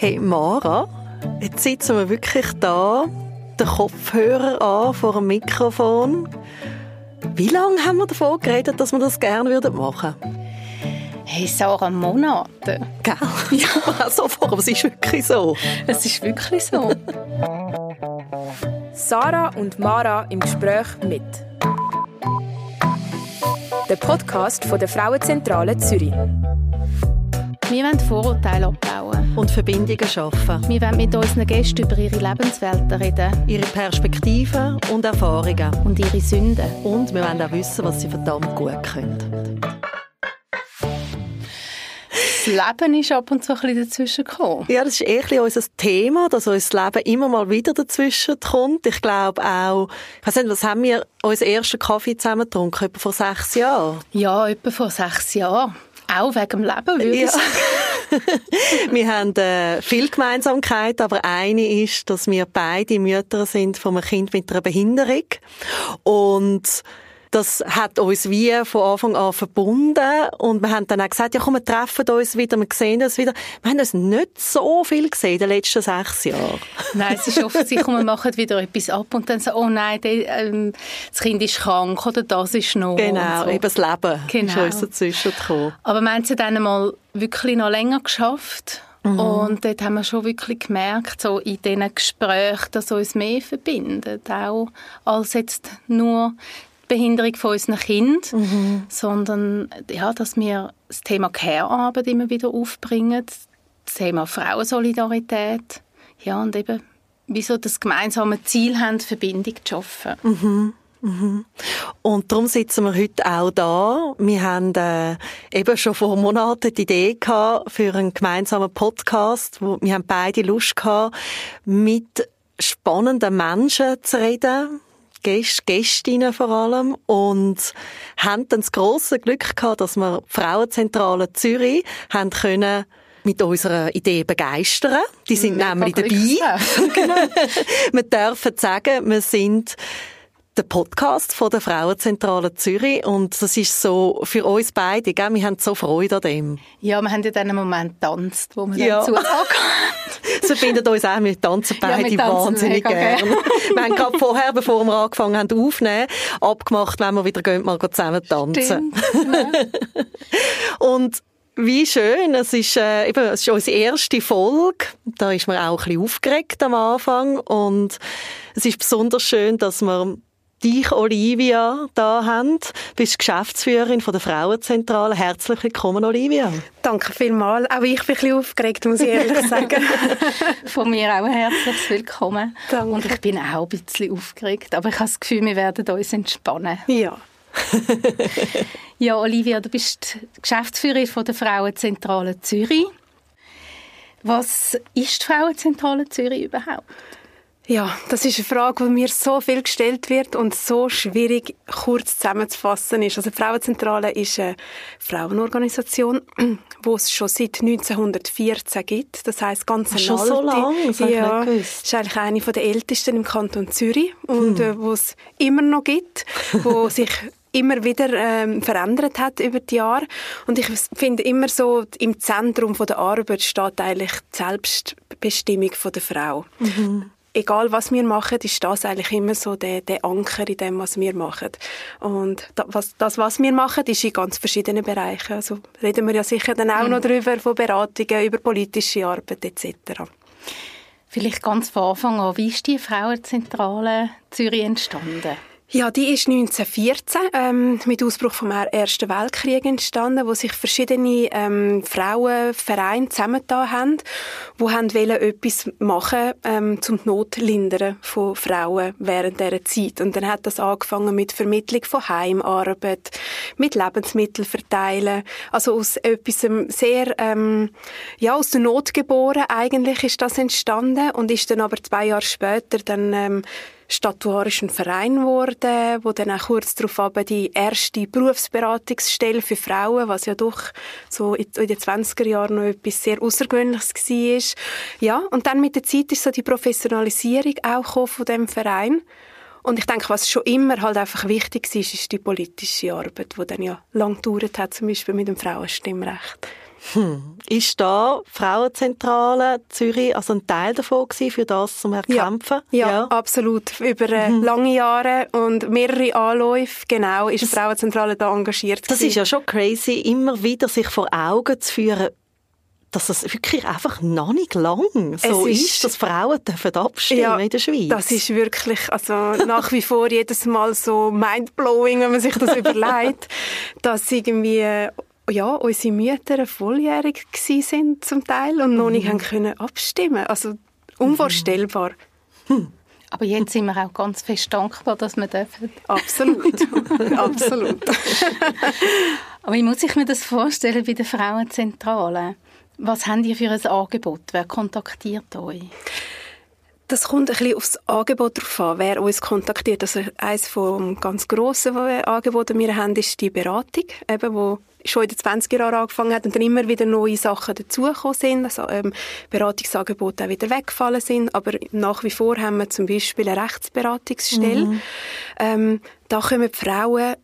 Hey Mara, jetzt sitzen wir wirklich da, der Kopfhörer an vor dem Mikrofon. Wie lange haben wir davon geredet, dass wir das gerne machen würden? Hey, Sarah, Monate. Gell? Ja, so vor, aber es ist wirklich so. Es ist wirklich so. Sarah und Mara im Gespräch mit. Der Podcast von der Frauenzentrale Zürich. Wir wollen Vorurteile abbauen. Und Verbindungen schaffen. Wir wollen mit unseren Gästen über ihre Lebenswelten reden. Ihre Perspektiven und Erfahrungen. Und ihre Sünden. Und wir wollen auch wissen, was sie verdammt gut können. Das Leben ist ab und zu ein bisschen dazwischen gekommen. Ja, das ist eher unser Thema, dass unser Leben immer mal wieder dazwischen kommt. Ich glaube auch, ich weiß nicht, was haben wir unseren ersten Kaffee zusammen getrunken? Etwa vor sechs Jahren? Ja, etwa vor sechs Jahren. Auch wegen dem Leben, würde ich sagen. wir haben äh, viel Gemeinsamkeit, aber eine ist, dass wir beide Mütter sind von einem Kind mit einer Behinderung. Und das hat uns wie von Anfang an verbunden und wir haben dann auch gesagt, ja komm, wir treffen uns wieder, wir sehen uns wieder. Wir haben uns nicht so viel gesehen in den letzten sechs Jahren. Nein, es ist oft so, wir machen wieder etwas ab und dann so, oh nein, die, ähm, das Kind ist krank oder das ist noch. Genau, so. eben das Leben genau. ist uns dazwischen gekommen. Aber wir haben es dann mal wirklich noch länger geschafft. Mhm. Und dort haben wir schon wirklich gemerkt, so in diesen Gesprächen, dass uns mehr verbindet, auch als jetzt nur Behinderung von unseren Kindern, mhm. sondern ja, dass wir das Thema Care-Arbeit immer wieder aufbringen, das Thema Frauensolidarität, ja, und eben wieso das gemeinsame Ziel haben, Verbindung zu schaffen. Mhm. Mhm. Und darum sitzen wir heute auch da. Wir haben äh, eben schon vor Monaten die Idee gehabt für einen gemeinsamen Podcast. Wo wir haben beide Lust gehabt, mit spannenden Menschen zu reden, Gäste, Gästinnen vor allem und haben dann das grosse Glück gehabt, dass wir die Frauenzentrale Zürich haben können mit unserer Idee begeistern. Die sind Mega nämlich dabei. genau. wir dürfen sagen, wir sind der Podcast von der Frauenzentrale Zürich und das ist so für uns beide, gell? wir haben so Freude an dem. Ja, wir haben in diesem Moment tanzt, wo wir ja. dazu Sie finden uns auch, wir tanzen beide ja, wahnsinnig gerne. wir haben gerade vorher, bevor wir angefangen haben aufzunehmen, abgemacht, wenn wir wieder gehen, mal zusammen tanzen. und wie schön, es ist, äh, eben, es ist unsere erste Folge. Da ist man auch ein bisschen aufgeregt am Anfang und es ist besonders schön, dass wir dich, Olivia, da haben. Du bist Geschäftsführerin von der Frauenzentrale. Herzlich willkommen, Olivia. Danke vielmals. Auch ich bin ein bisschen aufgeregt, muss ich ehrlich sagen. von mir auch ein herzliches Willkommen. Danke. Und ich bin auch ein bisschen aufgeregt, aber ich habe das Gefühl, wir werden uns entspannen. Ja. ja, Olivia, du bist Geschäftsführerin von der Frauenzentrale Zürich. Was ist die Frauenzentrale Zürich überhaupt? Ja, das ist eine Frage, die mir so viel gestellt wird und so schwierig kurz zusammenzufassen ist. Also die Frauenzentrale ist eine Frauenorganisation, die es schon seit 1914 gibt. Das heißt ganz eine schon alte. so lange? Das ja, ist eigentlich eine der ältesten im Kanton Zürich und hm. äh, wo es immer noch gibt, wo sich immer wieder ähm, verändert hat über die Jahre. Und ich finde immer so, im Zentrum von der Arbeit steht eigentlich die Selbstbestimmung von der Frau. Mhm egal was wir machen, ist das eigentlich immer so der, der Anker in dem, was wir machen. Und das was, das, was wir machen, ist in ganz verschiedenen Bereichen. Also reden wir ja sicher dann auch mhm. noch darüber, von Beratungen, über politische Arbeit etc. Vielleicht ganz von Anfang an, wie ist die Frauenzentrale Zürich entstanden? Ja, die ist 1914 ähm, mit Ausbruch vom Ersten Weltkrieg entstanden, wo sich verschiedene ähm, Frauenvereine zusammengetan haben, wo haben wollen etwas machen ähm, zum Notlindern von Frauen während dieser Zeit. Und dann hat das angefangen mit Vermittlung von Heimarbeit, mit Lebensmittel verteilen, also aus etwas sehr ähm, ja aus der Not geboren eigentlich ist das entstanden und ist dann aber zwei Jahre später dann ähm, statuarischen Verein geworden, wo dann auch kurz darauf die erste Berufsberatungsstelle für Frauen, was ja doch so in den 20er Jahren noch etwas sehr Außergewöhnliches war. Ja, und dann mit der Zeit ist so die Professionalisierung auch von dem Verein. Und ich denke, was schon immer halt einfach wichtig ist, ist die politische Arbeit, die dann ja lang gedauert hat, zum Beispiel mit dem Frauenstimmrecht. Hm. Ist da Frauenzentrale Zürich also ein Teil davon gewesen, für das zum Erkämpfen? Ja, ja, ja. absolut. Über äh, mhm. lange Jahre und mehrere Anläufe, genau, ist das, die Frauenzentrale da engagiert Das gewesen. ist ja schon crazy, immer wieder sich vor Augen zu führen, dass es wirklich einfach noch nicht lang so ist, ist, dass Frauen dürfen abstimmen ja, in der Schweiz. Das ist wirklich also nach wie vor jedes Mal so mindblowing, wenn man sich das überlegt, dass irgendwie ja, unsere Mütter volljährig sind zum Teil und noch nicht mhm. haben können abstimmen. Also unvorstellbar. Hm. Aber jetzt sind wir auch ganz fest dankbar, dass wir dürfen. Absolut, absolut. Aber wie muss ich mir das vorstellen bei der Frauenzentrale? Was habt ihr für ein Angebot? Wer kontaktiert euch? Das kommt ein bisschen aufs Angebot drauf an, wer uns kontaktiert. Also eines von ganz grossen Angeboten, die wir haben, ist die Beratung, eben, wo schon in den 20er Jahren angefangen hat und dann immer wieder neue Sachen dazugekommen sind, also ähm, Beratungsangebote auch wieder weggefallen sind, aber nach wie vor haben wir zum Beispiel eine Rechtsberatungsstelle. Mhm. Ähm, da kommen die Frauen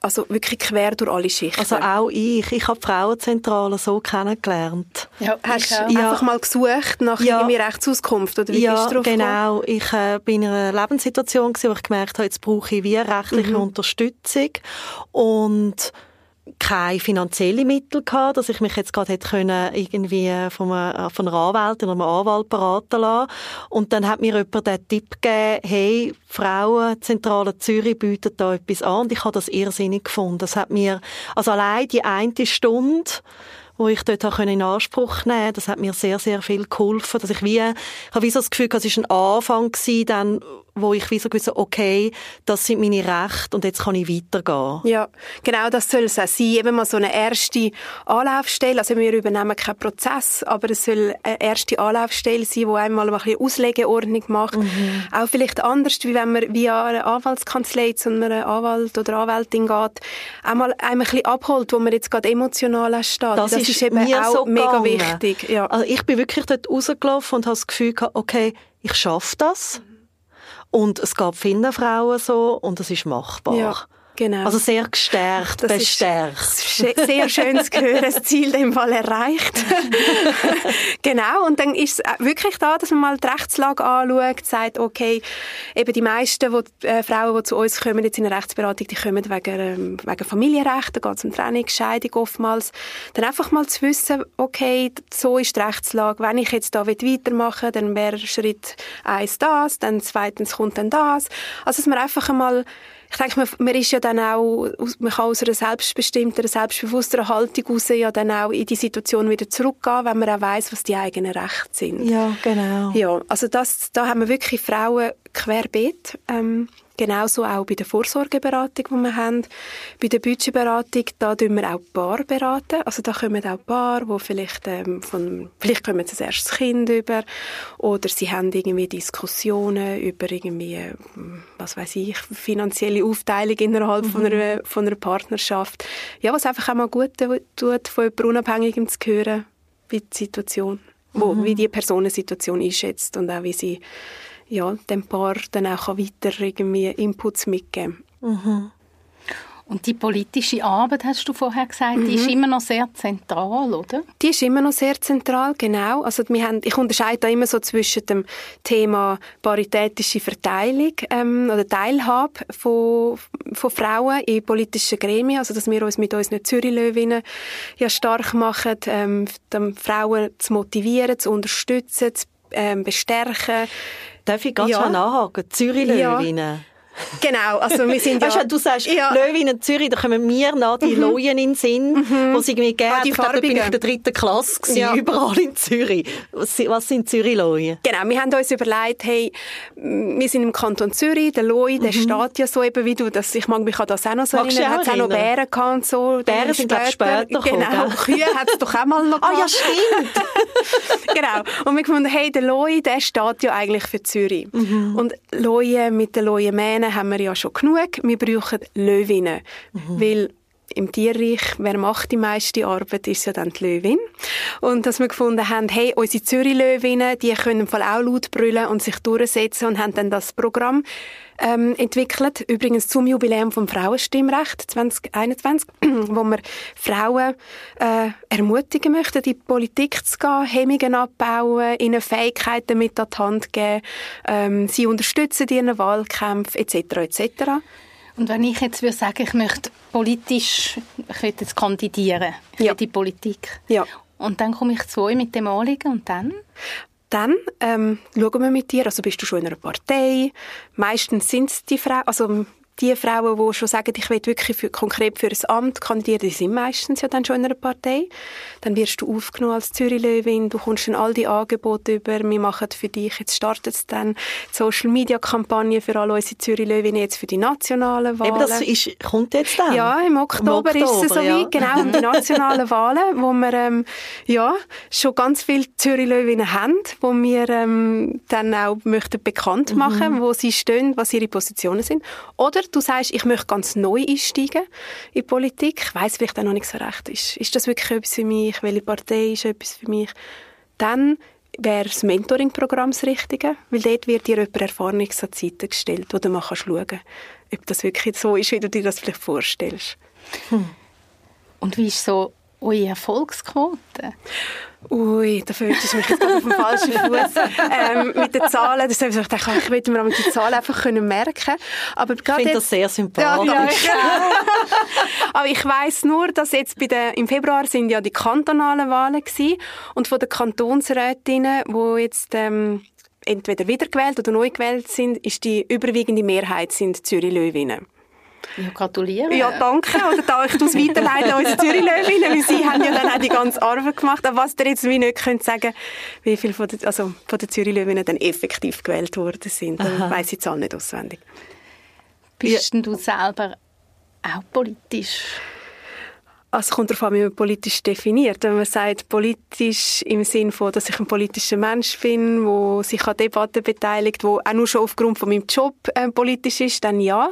also wirklich quer durch alle Schichten. Also auch ich. Ich habe die Frauenzentrale so kennengelernt. Ja, hast du ja. einfach mal gesucht nach ja. irgendwie Rechtsauskunft? Oder wie ja, bist du genau. Ich äh, bin in einer Lebenssituation, gewesen, wo ich gemerkt habe, jetzt brauche ich wie rechtliche mhm. Unterstützung. Und keine finanziellen Mittel gehabt, dass ich mich jetzt gerade hätte können irgendwie von einer, von einer Anwältin oder einem Anwalt beraten lassen. Und dann hat mir jemand den Tipp gegeben, hey, Frauenzentrale Zürich bietet da etwas an. Und ich habe das irrsinnig gefunden. Das hat mir, also allein die eine Stunde, wo ich dort in Anspruch nehmen konnte. Das hat mir sehr, sehr viel geholfen. Dass ich wie, ich habe wie so das Gefühl, es war ein Anfang gewesen, dann, wo ich wie so gewusst okay, das sind meine Rechte und jetzt kann ich weitergehen. Ja, genau das soll es auch sein. Eben mal so eine erste Anlaufstelle. Also wir übernehmen keinen Prozess, aber es soll eine erste Anlaufstelle sein, die einmal ein bisschen Auslegeordnung macht. Mhm. Auch vielleicht anders, wie wenn man via eine Anwaltskanzlei zu einem Anwalt oder Anwältin geht, einmal ein bisschen abholt, wo man jetzt gerade emotional steht. Das, das ist, ist eben auch so mega wichtig. Ja. Also ich bin wirklich dort rausgelaufen und habe das Gefühl gehabt, okay, ich schaffe das. Und es gab viele Frauen so und es ist machbar. Ja. Genau. Also sehr gestärkt, das bestärkt. Sehr schön zu hören, das Ziel in dem Fall erreicht. genau, und dann ist es wirklich da, dass man mal die Rechtslage anschaut, sagt, okay, eben die meisten die, äh, Frauen, die zu uns kommen, jetzt in der Rechtsberatung, die kommen wegen, ähm, wegen Familienrecht, da geht es um Trennung, Scheidung oftmals. Dann einfach mal zu wissen, okay, so ist die Rechtslage, wenn ich jetzt da weitermachen dann wäre Schritt eins das, dann zweitens kommt dann das. Also, dass man einfach einmal ich denke, man, man ist ja dann auch, man kann aus einer selbstbestimmten, selbstbewussteren Haltung heraus ja dann auch in die Situation wieder zurückgehen, wenn man auch weiss, was die eigenen Rechte sind. Ja, genau. Ja, also das, da haben wir wirklich Frauen querbeet. Ähm, Genauso auch bei der Vorsorgeberatung, die wir haben. Bei der Budgetberatung, da tun wir auch Paar beraten. Also da kommen auch Paar, die vielleicht, ähm, von, vielleicht kommen sie das erste Kind über oder sie haben irgendwie Diskussionen über irgendwie, ähm, was weiß ich, finanzielle Aufteilung innerhalb mhm. von, einer, von einer Partnerschaft. Ja, was einfach auch mal gut tut, von jemandem Unabhängigem zu hören, wie die Situation, wo, mhm. wie die Personensituation einschätzt und auch wie sie ja, dem Paar dann auch weiter irgendwie Inputs mitgeben mhm. Und die politische Arbeit, hast du vorher gesagt, mhm. die ist mhm. immer noch sehr zentral, oder? Die ist immer noch sehr zentral, genau. Also wir haben, ich unterscheide da immer so zwischen dem Thema paritätische Verteilung ähm, oder Teilhabe von, von Frauen in politischen Gremien, also dass wir uns mit unseren Zürich-Löwinnen ja stark machen, ähm, Frauen zu motivieren, zu unterstützen, zu ähm, bestärken, Darf ich ganz ja. schnell nachhaken? Zürich-Löwinnen. Ja. Genau, also wir sind ja... Weißt du, sagst ja. Löwin Zürich, da kommen mir noch die mhm. Lojen in den Sinn, mhm. wo sie irgendwie gegeben ah, die hat. Da bin ich in der dritten Klasse gewesen, ja. überall in Zürich. Was, was sind Zürich-Lojen? Genau, wir haben uns überlegt, hey, wir sind im Kanton Zürich, der Loi, der mhm. steht ja so eben wie du, dass ich mag mich an das auch noch so Magst erinnern, hat es auch noch Bären gehabt und so. Bären sind später, später Genau, gekommen, Kühe hat es doch auch mal noch Ah ja, stimmt! genau, und wir gefunden, hey, der Loi, der steht ja eigentlich für Zürich. Mhm. Und Loje mit den Lojen Haben wir ja schon genug. Wir brauchen Löwinnen. Mhm. Weil im Tierreich, wer macht die meiste Arbeit, ist ja dann die Löwin. Und dass wir gefunden haben, hey, unsere Zürich-Löwinnen, die können im Fall auch laut brüllen und sich durchsetzen und haben dann das Programm ähm, entwickelt. Übrigens zum Jubiläum vom Frauenstimmrecht 2021, wo wir Frauen äh, ermutigen möchten, in die Politik zu gehen, Hemmungen abbauen, ihnen Fähigkeiten mit an die Hand geben, ähm, sie unterstützen ihren Wahlkämpfen etc. etc. Und wenn ich jetzt würde sagen, ich möchte politisch, ich will jetzt kandidieren, ich Ja. will die Politik. Ja. Und dann komme ich zu euch mit dem Anliegen und dann? Dann ähm, schauen wir mit dir, also bist du schon in einer Partei. Meistens sind es die Frauen, also die Frauen, die schon sagen, ich will wirklich für, konkret für ein Amt kandidieren, die sind meistens ja dann schon in einer Partei. Dann wirst du aufgenommen als Zürich-Löwin, du kommst dann all die Angebote über, wir machen für dich, jetzt startet es dann Social-Media-Kampagne für alle unsere Zürich-Löwinnen, jetzt für die nationalen Wahlen. Eben, das ist, kommt jetzt dann. Ja, im Oktober, ist es Oktober, soweit, ja. genau, um die nationalen Wahlen, wo wir ähm, ja, schon ganz viele Zürich-Löwinnen haben, wo wir ähm, dann auch möchten bekannt Mhm. machen, wo sie stehen, was ihre Positionen sind. Oder du sagst, ich möchte ganz neu einsteigen in die Politik, ich weiss vielleicht auch noch nicht so recht, ist, ist das wirklich etwas für mich, welche Partei ist etwas für mich? Dann wäre das Mentoring-Programm das Richtige, weil dort wird dir jemand Erfahrenes an Seite gestellt, wo du mal schauen kannst, ob das wirklich so ist, wie du dir das vielleicht vorstellst. Und wie ist so eure Erfolgsquote? Ui, da fühlst du mich jetzt auf dem falschen Fuß. ähm, mit den Zahlen, das habe ich gedacht, ich will mir die Zahlen einfach können merken. Aber Ich finde das sehr ja, sympathisch. ja, Aber ich weiss nur, dass jetzt bei den, im Februar sind ja die kantonalen Wahlen gewesen und von den Kantonsrätinnen, wo jetzt ähm, entweder wiedergewählt oder neu gewählt sind, ist die überwiegende Mehrheit sind Zürich-Löwinnen. Ja, gratuliere. Ja, danke. Oder da ich das weiterleiten an unsere Zürich-Löwinnen, weil sie haben ja dann auch die ganze Arbeit gemacht. Aber was ihr jetzt wie nicht könnt sagen, wie viele von den, also von den Zürich-Löwinnen dann effektiv gewählt worden sind, dann weiss ich die Zahl nicht auswendig. Bist denn du selber auch politisch? Also kommt darauf an, wie man politisch definiert. Wenn man sagt, politisch im Sinn von, dass ich ein politischer Mensch bin, wo sich an Debatten beteiligt, wo auch nur schon aufgrund von meinem Job äh, politisch ist, dann ja.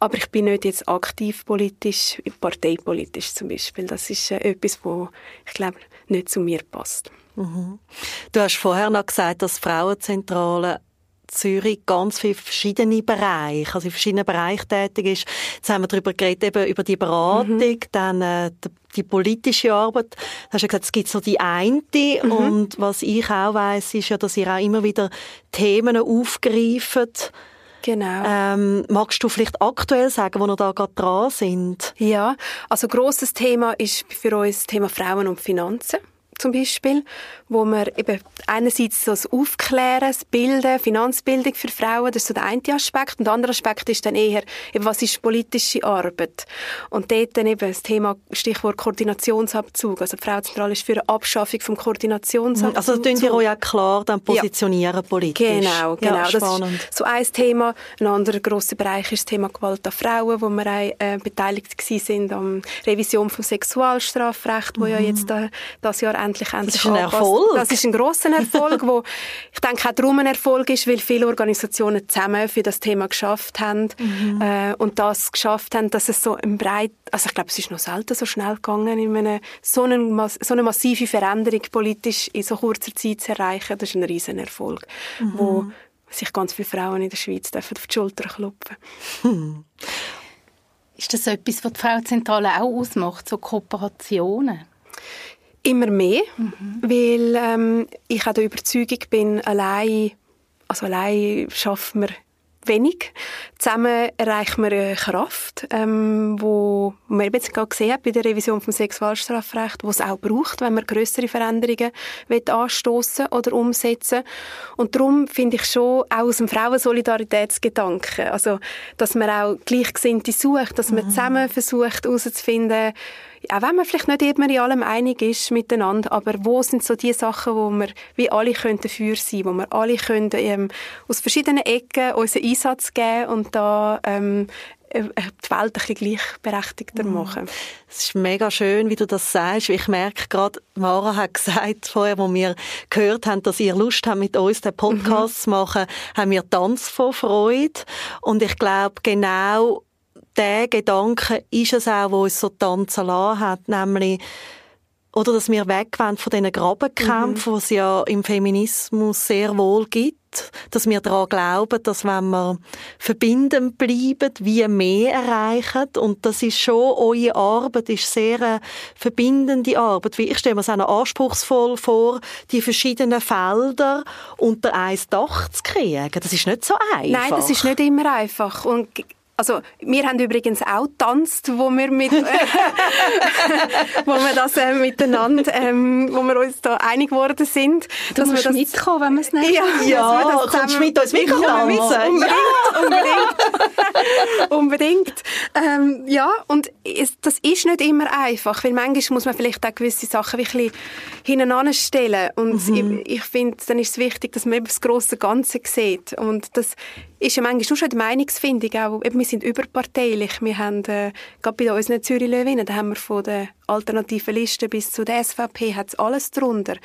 Aber ich bin nicht jetzt aktiv politisch, parteipolitisch zum Beispiel. Das ist äh, etwas, wo ich glaube nicht zu mir passt. Du hast vorher noch gesagt, dass Frauenzentrale Zürich ganz viele verschiedene Bereiche, also in verschiedenen Bereichen tätig ist. Jetzt haben wir darüber geredet, eben über die Beratung, dann äh, die, politische Arbeit. Du hast ja gesagt, es gibt so die eine und was ich auch weiss, ist ja, dass ihr auch immer wieder Themen aufgreift. Genau. Ähm, magst du vielleicht aktuell sagen, wo wir da gerade dran sind? Ja, also grosses Thema ist für uns das Thema Frauen und Finanzen zum Beispiel, wo wir eben einerseits so das Aufklären, das Bilden, Finanzbildung für Frauen, das ist so der eine Aspekt. Und der andere Aspekt ist dann eher, eben, was ist politische Arbeit? Und dort dann eben das Thema, Stichwort Koordinationsabzug. Also die Frauenzentrale ist für eine Abschaffung vom Koordinationsabzug. Also tun ihr euch auch klar dann positionieren politisch? Genau, genau. Ja, das ist so ein Thema. Ein anderer grosser Bereich ist das Thema Gewalt an Frauen, wo wir auch äh, beteiligt sind an Revision vom Sexualstrafrecht, wo ja jetzt äh, das Jahr endlich endlich Mhm. ist ein Erfolg. Das ist ein grosser Erfolg, wo ich denke auch darum ein Erfolg ist, weil viele Organisationen zusammen für das Thema geschafft haben Mhm. äh, und das geschafft haben, dass es so ein breit, also ich glaube, es ist noch selten so schnell gegangen, in einem, so, eine, so eine massive Veränderung politisch in so kurzer Zeit zu erreichen. Das ist ein riesen Erfolg, wo Mhm. sich ganz viele Frauen in der Schweiz dürfen auf die Schulter klopfen. Ist das etwas, was die Frauenzentrale auch ausmacht, so Kooperationen? Immer mehr, weil ähm, ich auch der Überzeugung bin, allein, also allein schaffen wir wenig. Zusammen erreichen wir eine Kraft, ähm, wo man jetzt gerade gesehen hat bei der Revision vom Sexualstrafrecht, wo es auch braucht, wenn man größere Veränderungen will anstoßen oder umsetzen. Und darum finde ich schon auch aus dem Frauensolidaritätsgedanken, also dass man auch Gleichgesinnte sucht, dass man zusammen versucht herauszufinden, auch wenn man vielleicht nicht immer in allem einig ist miteinander, aber wo sind so die Sachen, wo wir wie alle können dafür sein, wo wir alle können ähm, aus verschiedenen Ecken unseren Einsatz geben und da ähm, äh, die Welt ein bisschen gleichberechtigter machen. Es ist mega schön, wie du das sagst. Ich merke gerade, Mara hat gesagt vorher, wo wir gehört haben, dass ihr Lust habt, mit uns den Podcast zu machen, haben wir Tanz von Freude. Und ich glaube, genau der Gedanke ist es auch, wo uns so tanzen lassen hat, nämlich oder dass wir wegwenden von diesen Grabenkämpfen, mhm. die es ja im Feminismus sehr wohl gibt. Dass wir daran glauben, dass wenn wir verbindend bleiben, wir mehr erreichen. Und das ist schon, eure Arbeit ist sehr eine verbindende Arbeit. Ich stelle mir es auch noch anspruchsvoll vor, die verschiedenen Felder unter ein Dach zu kriegen. Das ist nicht so einfach. Nein, das ist nicht immer einfach. Und also wir haben übrigens auch tanzt, wo wir mit, wo wir das äh, miteinander, ähm, wo wir uns da einig geworden sind. Du dass musst wir das, mitkommen, wenn wir es nicht Ja, ja wir das kommst mit uns mitkommen? Ja, unbedingt, unbedingt, unbedingt. Ähm, ja, und es, das ist nicht immer einfach, weil manchmal muss man vielleicht auch gewisse Sachen wirklich hintereinander stellen und mhm. ich, ich finde, dann ist es wichtig, dass man eben das große Ganze sieht und das ist ja manchmal schon die Meinungsfindung auch, eben, wir sind überparteilich. Wir haben, äh, gerade bei unseren Zürich Löwinnen, da haben wir von der alternativen Liste bis zu der SVP hat's alles drunter.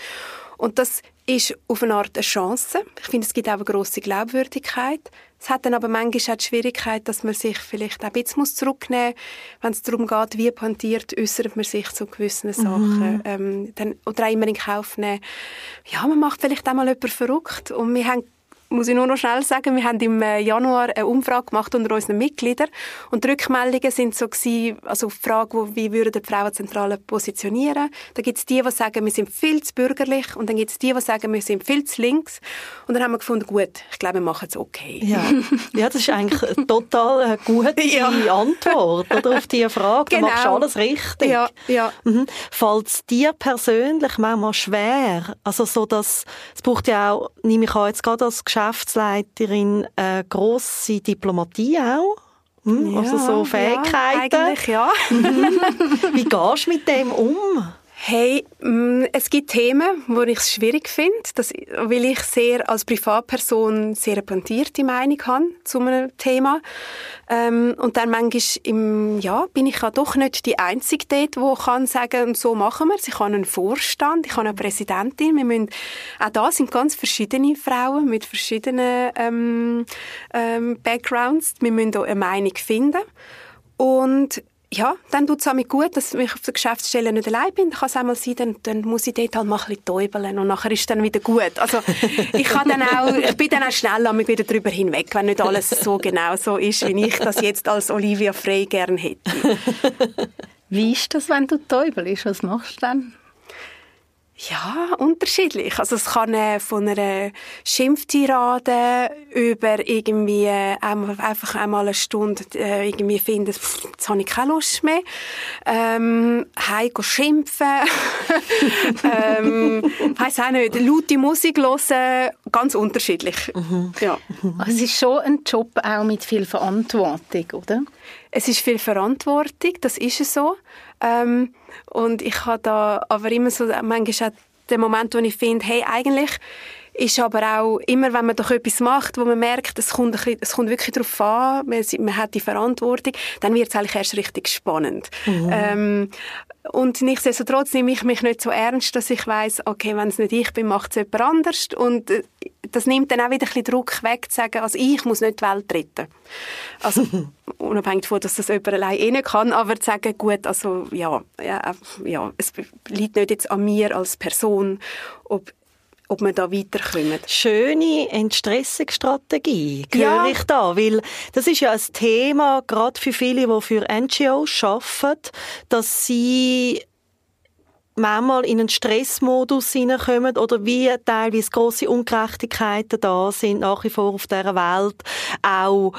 Und das ist auf eine Art eine Chance. Ich finde, es gibt auch eine grosse Glaubwürdigkeit. Es hat dann aber manchmal auch die Schwierigkeit, dass man sich vielleicht auch ein bisschen zurücknehmen muss, wenn es darum geht, wie pointiert äußert man sich zu gewissen mhm. Sachen. Ähm, dann, oder auch immer in Kauf nehmen. Ja, man macht vielleicht auch mal jemanden verrückt. Und wir haben muss ich nur noch schnell sagen, wir haben im äh, Januar eine Umfrage gemacht unter unseren Mitgliedern und die Rückmeldungen sind so gewesen, also die Frage, wie würden die Frauenzentrale positionieren. Da gibt es die, die sagen, wir sind viel zu bürgerlich und dann gibt es die, die sagen, wir sind viel zu links und dann haben wir gefunden, gut, ich glaube, wir machen es okay. Ja. ja, das ist eigentlich eine total eine gute ja. Antwort oder, auf diese Frage. Genau. Du machst alles richtig. Ja, ja. Mhm. Fällt es dir persönlich manchmal schwer? Also so, dass, es braucht ja auch, nehme ich an, jetzt gerade als Geschäft Geschäftsleiterin eine grosse Diplomatie auch. Hm? Also so Fähigkeiten. Ja, eigentlich ja. Wie gehst du mit dem um? Hey, mm, es gibt Themen, wo ich es schwierig finde, weil ich sehr als Privatperson sehr pointierte Meinung habe zu einem Thema. Ähm, und dann manchmal im, ja, bin ich ja doch nicht die Einzige dort, die kann sagen, so machen wir es. Ich habe einen Vorstand, ich habe eine Präsidentin. Wir müssen, auch da sind ganz verschiedene Frauen mit verschiedenen ähm, ähm, Backgrounds. Wir müssen auch eine Meinung finden. Und ja, dann tut es mir gut, dass ich auf der Geschäftsstelle nicht allein bin. Kann es einmal sein, dann, dann muss ich dort halt mal ein bisschen täubeln und nachher ist es dann wieder gut. Also ich, kann dann auch, ich bin dann auch schnell wieder darüber hinweg, wenn nicht alles so genau so ist, wie ich das jetzt als Olivia Frey gern hätte. Wie ist das, wenn du täubelst? Was machst du dann? Ja, unterschiedlich. Also es kann äh, von einer Schimpftirade über irgendwie äh, einfach einmal eine Stunde äh, irgendwie finden, pff, jetzt habe ich keine Lust mehr. Ähm, heim schimpfen. ähm, weiss auch nicht, laute Musik hören, ganz unterschiedlich. Mhm. Ja. Also es ist schon ein Job auch mit viel Verantwortung, oder? Es ist viel Verantwortung, das ist es so. Ähm, und ich habe da aber immer so, manchmal auch den Moment, wo ich finde, hey, eigentlich ist aber auch immer, wenn man doch etwas macht, wo man merkt, es kommt, bisschen, es kommt wirklich darauf an, man, man, hat die Verantwortung, dann wird es eigentlich erst richtig spannend. Mhm. Ähm, und nichtsdestotrotz nehme ich mich nicht so ernst, dass ich weiß, okay, wenn es nicht ich bin, macht es jemand anders. Und äh, das nimmt dann auch wieder ein bisschen Druck weg, zu sagen, also ich muss nicht die Welt retten. Also, unabhängig davon, dass das jemand allein eh nicht kann, aber zu sagen, gut, also, ja, ja, ja, es liegt nicht jetzt an mir als Person, ob ob wir da weiterkommen. Schöne Entstressungsstrategie, höre ja. ich da, weil das ist ja ein Thema, gerade für viele, die für NGOs arbeiten, dass sie manchmal in einen Stressmodus hineinkommen oder wie teilweise grosse Ungerechtigkeiten da sind nach wie vor auf dieser Welt, auch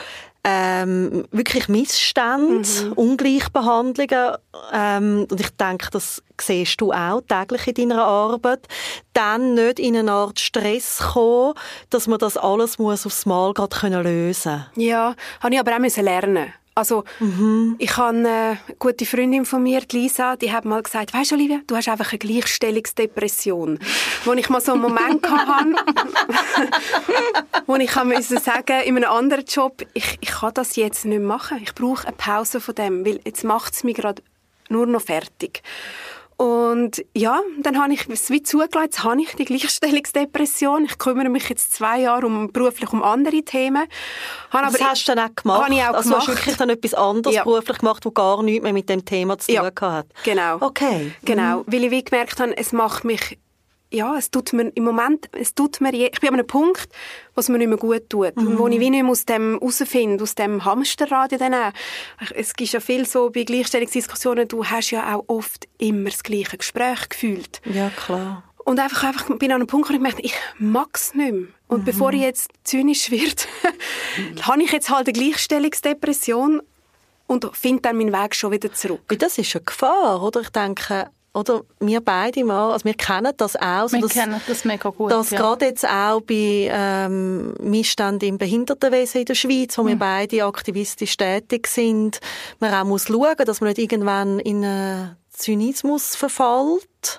ähm, wirklich Missstände, mhm. Ungleichbehandlungen. Ähm, und ich denke, das siehst du auch täglich in deiner Arbeit. Dann nicht in eine Art Stress kommen, dass man das alles muss aufs Mal gerade lösen können. Ja, habe ich aber auch lernen also, mhm. ich habe eine gute Freundin von mir, Lisa, die hat mal gesagt, weißt du, Olivia, du hast einfach eine Gleichstellungsdepression. wo ich mal so einen Moment hatte, wo ich musste sagen, in einem anderen Job, ich, ich kann das jetzt nicht machen. Ich brauche eine Pause von dem, weil jetzt macht es mich gerade nur noch fertig. Und ja, dann habe ich es wie zugelassen, jetzt habe ich die Gleichstellungsdepression. Ich kümmere mich jetzt zwei Jahre um, beruflich um andere Themen. Habe das hast du dann auch gemacht? Habe ich auch also gemacht. hast du wirklich dann etwas anderes ja. beruflich gemacht, das gar nichts mehr mit dem Thema zu tun ja, hat? genau. Okay. Genau, mhm. weil ich wie gemerkt habe, es macht mich ja, es tut mir im Moment, es tut mir, je, ich bin an einem Punkt, was mir nicht mehr gut tut. Mhm. Und wo ich wie nicht mehr aus dem rausfinde, aus dem Hamsterrad dann auch. Es gibt ja viel so bei Gleichstellungsdiskussionen, du hast ja auch oft immer das gleiche Gespräch gefühlt. Ja, klar. Und einfach, einfach bin an einem Punkt, wo ich merke, ich mag es nicht mehr. Und mhm. bevor ich jetzt zynisch werde, mhm. habe ich jetzt halt eine Gleichstellungsdepression und finde dann meinen Weg schon wieder zurück. Das ist eine Gefahr, oder? Ich denke, oder wir beide mal, also wir kennen das auch. So wir dass, kennen das mega gut. Dass ja. gerade jetzt auch bei ähm, Missständen im Behindertenwesen in der Schweiz, wo mhm. wir beide aktivistisch tätig sind, man auch muss schauen, dass man nicht irgendwann in einen Zynismus verfällt.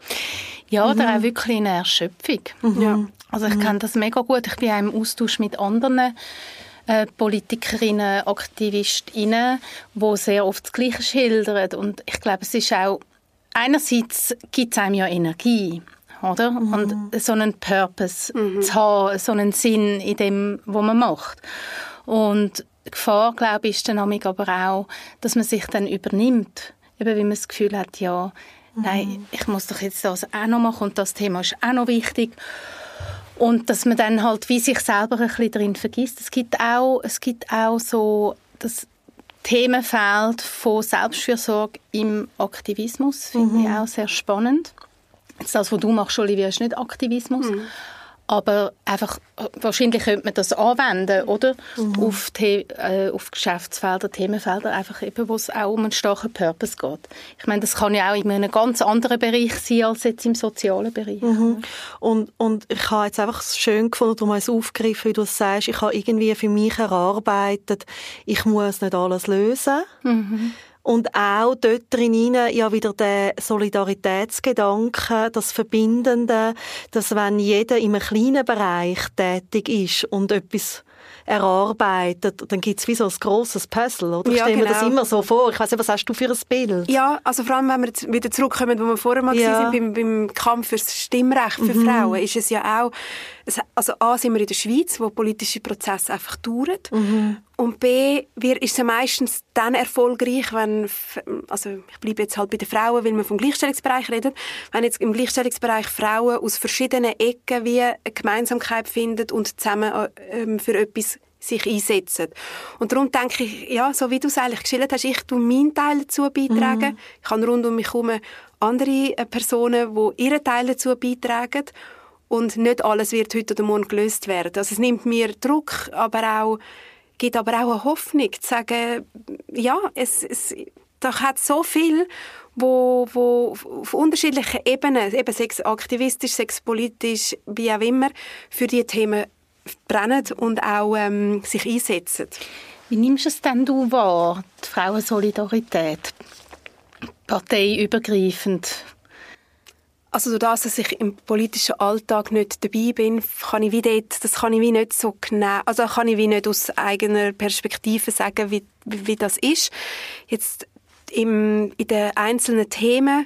Ja, oder mhm. auch wirklich in eine Erschöpfung. Mhm. Ja. Also ich mhm. kenne das mega gut. Ich bin auch im Austausch mit anderen äh, Politikerinnen, Aktivistinnen, die sehr oft das Gleiche schildern. Und ich glaube, es ist auch einerseits gibt es einem ja Energie, oder? Mhm. Und so einen Purpose mhm. zu haben, so einen Sinn in dem, was man macht. Und die Gefahr, glaube ich, ist dann aber auch, dass man sich dann übernimmt. Eben, wie man das Gefühl hat, ja, mhm. nein, ich muss doch jetzt das auch noch machen und das Thema ist auch noch wichtig. Und dass man dann halt wie sich selber ein bisschen drin vergisst. Es gibt auch, es gibt auch so das Themenfeld von Selbstfürsorge im Aktivismus finde mhm. ich auch sehr spannend. Jetzt das, was du machst, Olivia, ist nicht Aktivismus. Mhm. Aber einfach, wahrscheinlich könnte man das anwenden, oder? Mhm. Auf, The äh, auf Geschäftsfelder, Themenfelder, einfach eben, wo es auch um einen starken Purpose geht. Ich meine, das kann ja auch in einem ganz anderen Bereich sein, als jetzt im sozialen Bereich. Mhm. Und, und ich habe jetzt einfach schön gefunden, du hast aufgegriffen, wie du sagst, ich habe irgendwie für mich erarbeitet, ich muss nicht alles lösen. Mhm. Und auch dort drin ja wieder der Solidaritätsgedanke, das Verbindende, dass wenn jeder in einem kleinen Bereich tätig ist und etwas erarbeitet, dann gibt es wie so ein grosses Puzzle, oder? Ich ja, stelle genau. mir das genau. immer so vor. Ich weiß nicht, was hast du für ein Bild? Ja, also vor allem, wenn wir jetzt wieder zurückkommen, wo wir vorher mal ja. waren, beim, beim Kampf fürs Stimmrecht für mhm. Frauen, ist es ja auch, also A, sind wir in der Schweiz, wo politische Prozesse einfach dauern. Mhm. Und B, wir ist es meistens dann erfolgreich, wenn, also ich bleibe jetzt halt bei den Frauen, weil wir vom Gleichstellungsbereich reden, wenn jetzt im Gleichstellungsbereich Frauen aus verschiedenen Ecken wie eine Gemeinsamkeit finden und zusammen ähm, für etwas sich einsetzen. Und darum denke ich, ja, so wie du es eigentlich geschildert hast, ich tue meinen Teil dazu beitragen. Mhm. Ich habe rund um mich herum andere äh, Personen, die ihren Teil dazu beitragen. Und nicht alles wird heute oder morgen gelöst werden. Also es nimmt mir Druck, aber auch, gibt aber auch eine Hoffnung, zu sagen, ja, es, es da hat so viel, wo, wo auf unterschiedlichen Ebenen, eben sex aktivistisch, sexpolitisch, wie auch immer, für die Themen brennen und auch ähm, sich einsetzen. Wie nimmst du es denn du wahr, die Frauensolidarität, parteiübergreifend? Also durch das, dass ich im politischen Alltag nicht dabei bin, kann ich wie dort, das kann ich wie nicht so genau, also kann ich wie nicht aus eigener Perspektive sagen, wie, wie das ist. Jetzt im, in den einzelnen Themen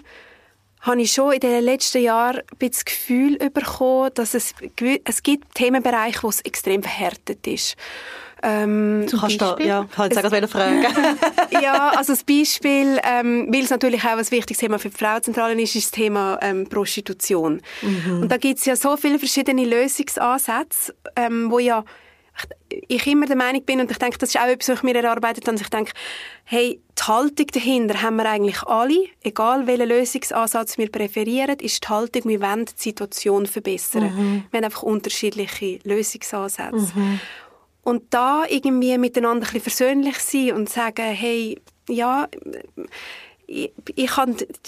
habe ich schon in den letzten Jahren ein das Gefühl bekommen, dass es, es gibt Themenbereiche, wo es extrem verhärtet ist. Ähm, du kannst da, ja, wollte sagen, fragen. ja, also das Beispiel, ähm, weil es natürlich auch ein wichtiges Thema für die Frauenzentralen ist, ist das Thema ähm, Prostitution. Mhm. Und da gibt es ja so viele verschiedene Lösungsansätze, ähm, wo ja ich immer der Meinung bin, und ich denke, das ist auch etwas, was ich mir erarbeitet habe, ich denke, hey, die Haltung dahinter haben wir eigentlich alle, egal welchen Lösungsansatz wir präferieren, ist die Haltung, wir wollen die Situation verbessern. Mhm. Wir haben einfach unterschiedliche Lösungsansätze. Mhm. Und da irgendwie miteinander ein bisschen versöhnlich sein und sagen, hey, ja, ich, ich,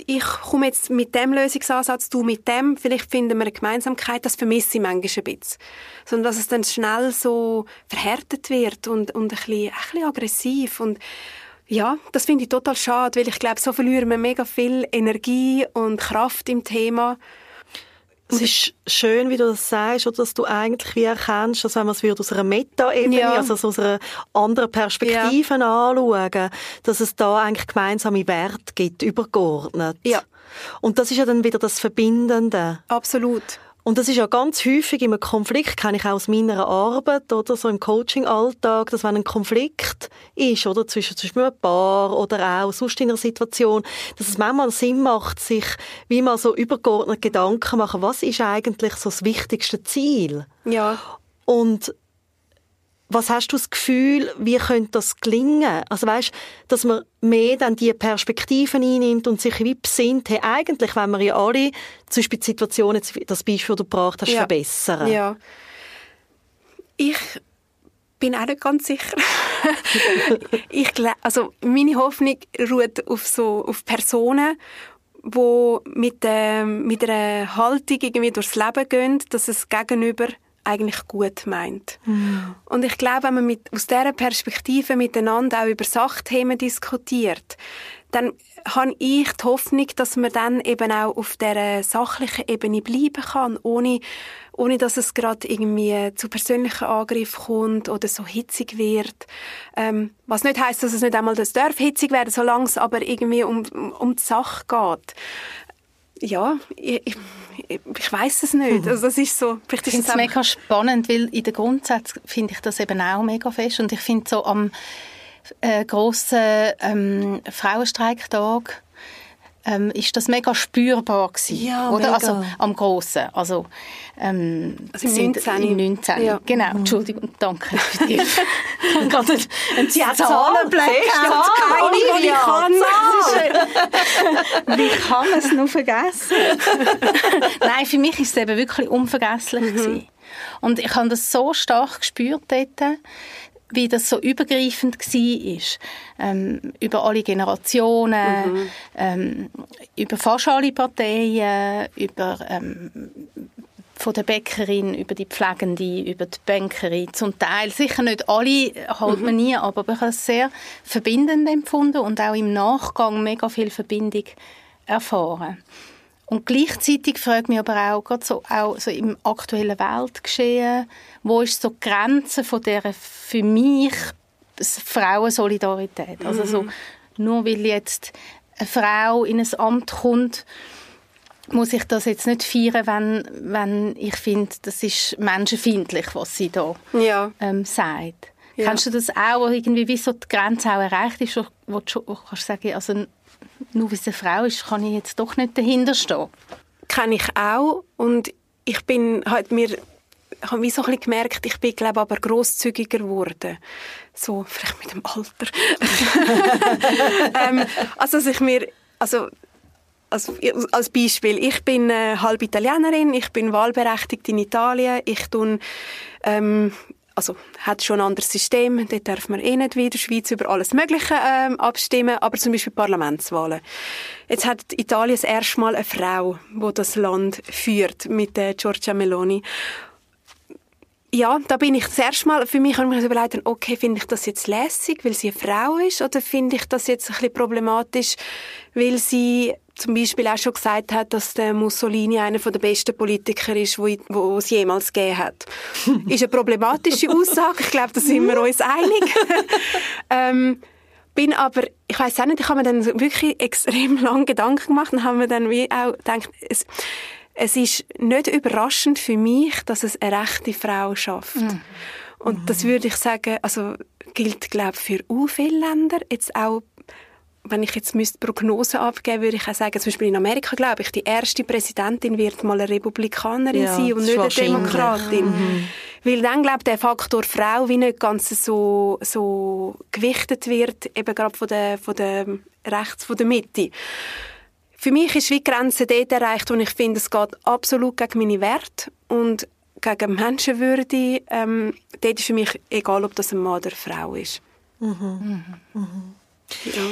ich komme jetzt mit dem Lösungsansatz, du mit dem, vielleicht finden wir eine Gemeinsamkeit, das vermisse ich manchmal ein bisschen. Sondern dass es dann schnell so verhärtet wird und, und ein, bisschen, ein bisschen aggressiv. Und ja, das finde ich total schade, weil ich glaube, so verlieren wir mega viel Energie und Kraft im Thema es ist schön, wie du das sagst, oder dass du eigentlich wie erkennst, dass wenn man es aus einer Meta-Ebene, ja. also aus einer anderen Perspektive ja. anschauen, dass es da eigentlich gemeinsame Werte gibt, übergeordnet. Ja. Und das ist ja dann wieder das Verbindende. Absolut. Und das ist ja ganz häufig im Konflikt, kenne ich auch aus meiner Arbeit oder so im Coaching-Alltag, dass wenn ein Konflikt ist, oder zwischen, zwischen einem Paar oder auch sonst in einer Situation, dass es manchmal Sinn macht, sich wie mal so übergeordnet Gedanken machen, was ist eigentlich so das wichtigste Ziel? Ja. Und was hast du das Gefühl, wie könnte das gelingen? Also weißt, dass man mehr dann die Perspektiven einnimmt und sich wie besinnt, hey, eigentlich wenn wir ja alle zum Beispiel die Situation, das Beispiel, das du gebracht hast, ja. verbessern. Ja. Ich bin auch nicht ganz sicher. ich also meine Hoffnung ruht auf so auf Personen, wo mit, äh, mit einer Haltung irgendwie durchs Leben gehen, dass es gegenüber eigentlich gut meint. Mhm. Und ich glaube, wenn man mit, aus dieser Perspektive miteinander auch über Sachthemen diskutiert, dann habe ich die Hoffnung, dass man dann eben auch auf der sachlichen Ebene bleiben kann, ohne, ohne dass es gerade irgendwie zu persönlichen Angriffen kommt oder so hitzig wird. Ähm, was nicht heißt, dass es nicht einmal das darf hitzig werden, solange es aber irgendwie um, um die Sache geht ja, ich, ich, ich weiß es nicht. Also das ist so. ich finde es mega spannend, weil in den Grundsätzen finde ich das eben auch mega fest und ich finde so am äh, grossen ähm, Frauenstreiktag ähm, ist das mega spürbar gewesen, ja, oder? Mega. Also am Grossen, also, ähm, also im 19. Im 19. Ja. Genau, mhm. Entschuldigung, danke für die gerade ein Zahlenblatt ja, Olivia, kann. Wie kann man es nur vergessen? Nein, für mich ist es eben wirklich unvergesslich mhm. gewesen. Und ich habe das so stark gespürt dort, wie das so übergreifend war. Ähm, über alle Generationen, mhm. ähm, über fast alle Parteien, über ähm, von der Bäckerin über die Pflegende, über die Bankerin, zum Teil. Sicher nicht alle man mhm. nie, aber ich habe es sehr verbindend empfunden und auch im Nachgang mega viel Verbindung erfahren. Und gleichzeitig frage ich mich aber auch, gerade so, auch so im aktuellen Weltgeschehen, wo ist so die Grenze von dieser für mich Frauensolidarität? Also so, mhm. nur weil jetzt eine Frau in ein Amt kommt, muss ich das jetzt nicht feiern, wenn, wenn ich finde, das ist menschenfeindlich, was sie da ja. ähm, sagt. Ja. Kannst du das auch irgendwie, wie so die Grenze auch erreicht ist, wo du kannst sagen, also nur weil es eine Frau ist, kann ich jetzt doch nicht dahinter stehen. Kenne ich auch und ich bin halt mir ich habe so gemerkt, ich bin glaube aber großzügiger geworden. So, vielleicht mit dem Alter. ähm, also, dass ich mir, also, also, als Beispiel, ich bin äh, halb Italienerin, ich bin wahlberechtigt in Italien, ich tun ähm, also hat schon ein anderes System, dort darf man eh nicht wie in der Schweiz über alles Mögliche ähm, abstimmen, aber zum Beispiel Parlamentswahlen. Jetzt hat Italien das erste Mal eine Frau, die das Land führt, mit äh, Giorgia Meloni. Ja, da bin ich das erste Mal, für mich habe ich mir überlegt, okay, finde ich das jetzt lässig, weil sie eine Frau ist, oder finde ich das jetzt ein bisschen problematisch, weil sie zum Beispiel auch schon gesagt hat, dass der Mussolini einer der besten Politiker ist, wo, wo es jemals gegeben hat. ist eine problematische Aussage. Ich glaube, da sind wir uns einig. ähm, bin aber, ich weiß auch nicht, ich habe mir dann wirklich extrem lange Gedanken gemacht und habe mir dann wie auch gedacht, es, es ist nicht überraschend für mich, dass es eine rechte Frau schafft. Mhm. Und das würde ich sagen, also gilt, glaube ich, für u viele Länder, jetzt auch wenn ich jetzt müsste Prognosen abgeben würde ich auch sagen, zum Beispiel in Amerika, glaube ich, die erste Präsidentin wird mal eine Republikanerin ja, sein und nicht eine Demokratin. Mhm. Weil dann, glaube ich, der Faktor Frau wie nicht ganz so, so gewichtet wird, eben gerade von der, von der rechts, von der Mitte. Für mich ist die Grenze dort erreicht, wo ich finde, es geht absolut gegen meine Werte und gegen Menschenwürde. Ähm, dort ist für mich egal, ob das ein Mann oder eine Frau ist. Mhm. Mhm. Ja.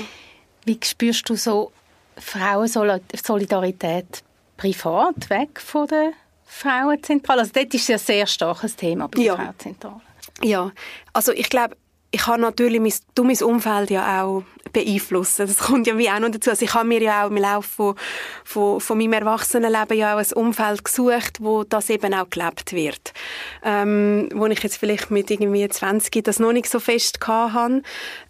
Wie spürst du so Frauensolidarität privat weg von der Frauenzentrale? Also dort ist es ja sehr starkes Thema bei der ja. Frauenzentrale. Ja, also ich glaube, ich habe natürlich mein, du mein Umfeld ja auch beeinflussen. Das kommt ja wie auch noch dazu. Also ich habe mir ja auch im Laufe von, von, von meinem Erwachsenenleben ja auch ein Umfeld gesucht, wo das eben auch gelebt wird. ähm, wo ich jetzt vielleicht mit irgendwie 20 das noch nicht so fest hatte,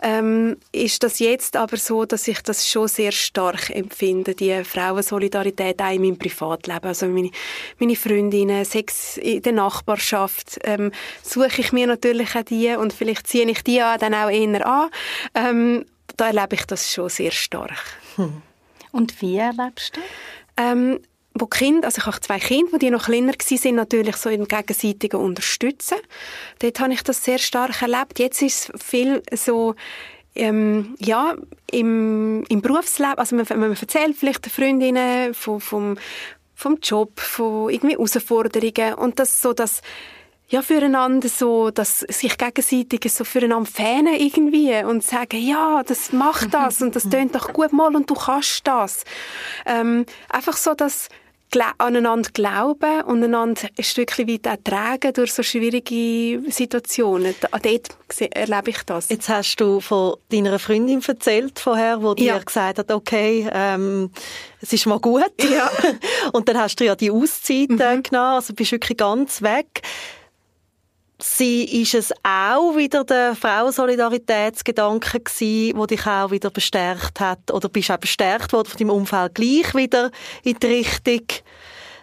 ähm, ist das jetzt aber so, dass ich das schon sehr stark empfinde, die Frauensolidarität auch in meinem Privatleben. Also meine, meine Freundinnen, Sex in der Nachbarschaft, ähm, suche ich mir natürlich auch die und vielleicht ziehe ich die dann auch eher an. Ähm, da erlebe ich das schon sehr stark. Hm. Und wie erlebst du? Ähm, wo Kinder, also ich habe zwei Kinder, die noch kleiner sind, natürlich so im gegenseitigen Unterstützen. Dort habe ich das sehr stark erlebt. Jetzt ist es viel so, ähm, ja, im, im Berufsleben, also man, man erzählt vielleicht den Freundinnen vom, vom, vom Job, von irgendwie Herausforderungen und das so, dass ja, füreinander so, dass sich gegenseitig so füreinander fähnen irgendwie und sagen, ja, das macht das und das tönt doch gut mal und du kannst das. Ähm, einfach so, dass aneinander glauben und einander ein Stückchen weit auch tragen durch so schwierige Situationen. Dort erlebe ich das. Jetzt hast du von deiner Freundin erzählt vorher, wo dir gesagt hat, okay, ähm, es ist mal gut. Ja. und dann hast du ja die Auszeit mhm. genommen, also bist wirklich ganz weg sie ist es auch wieder der Frauensolidaritätsgedanke gewesen, wo dich auch wieder bestärkt hat oder bist auch bestärkt worden von deinem Umfeld gleich wieder in die Richtung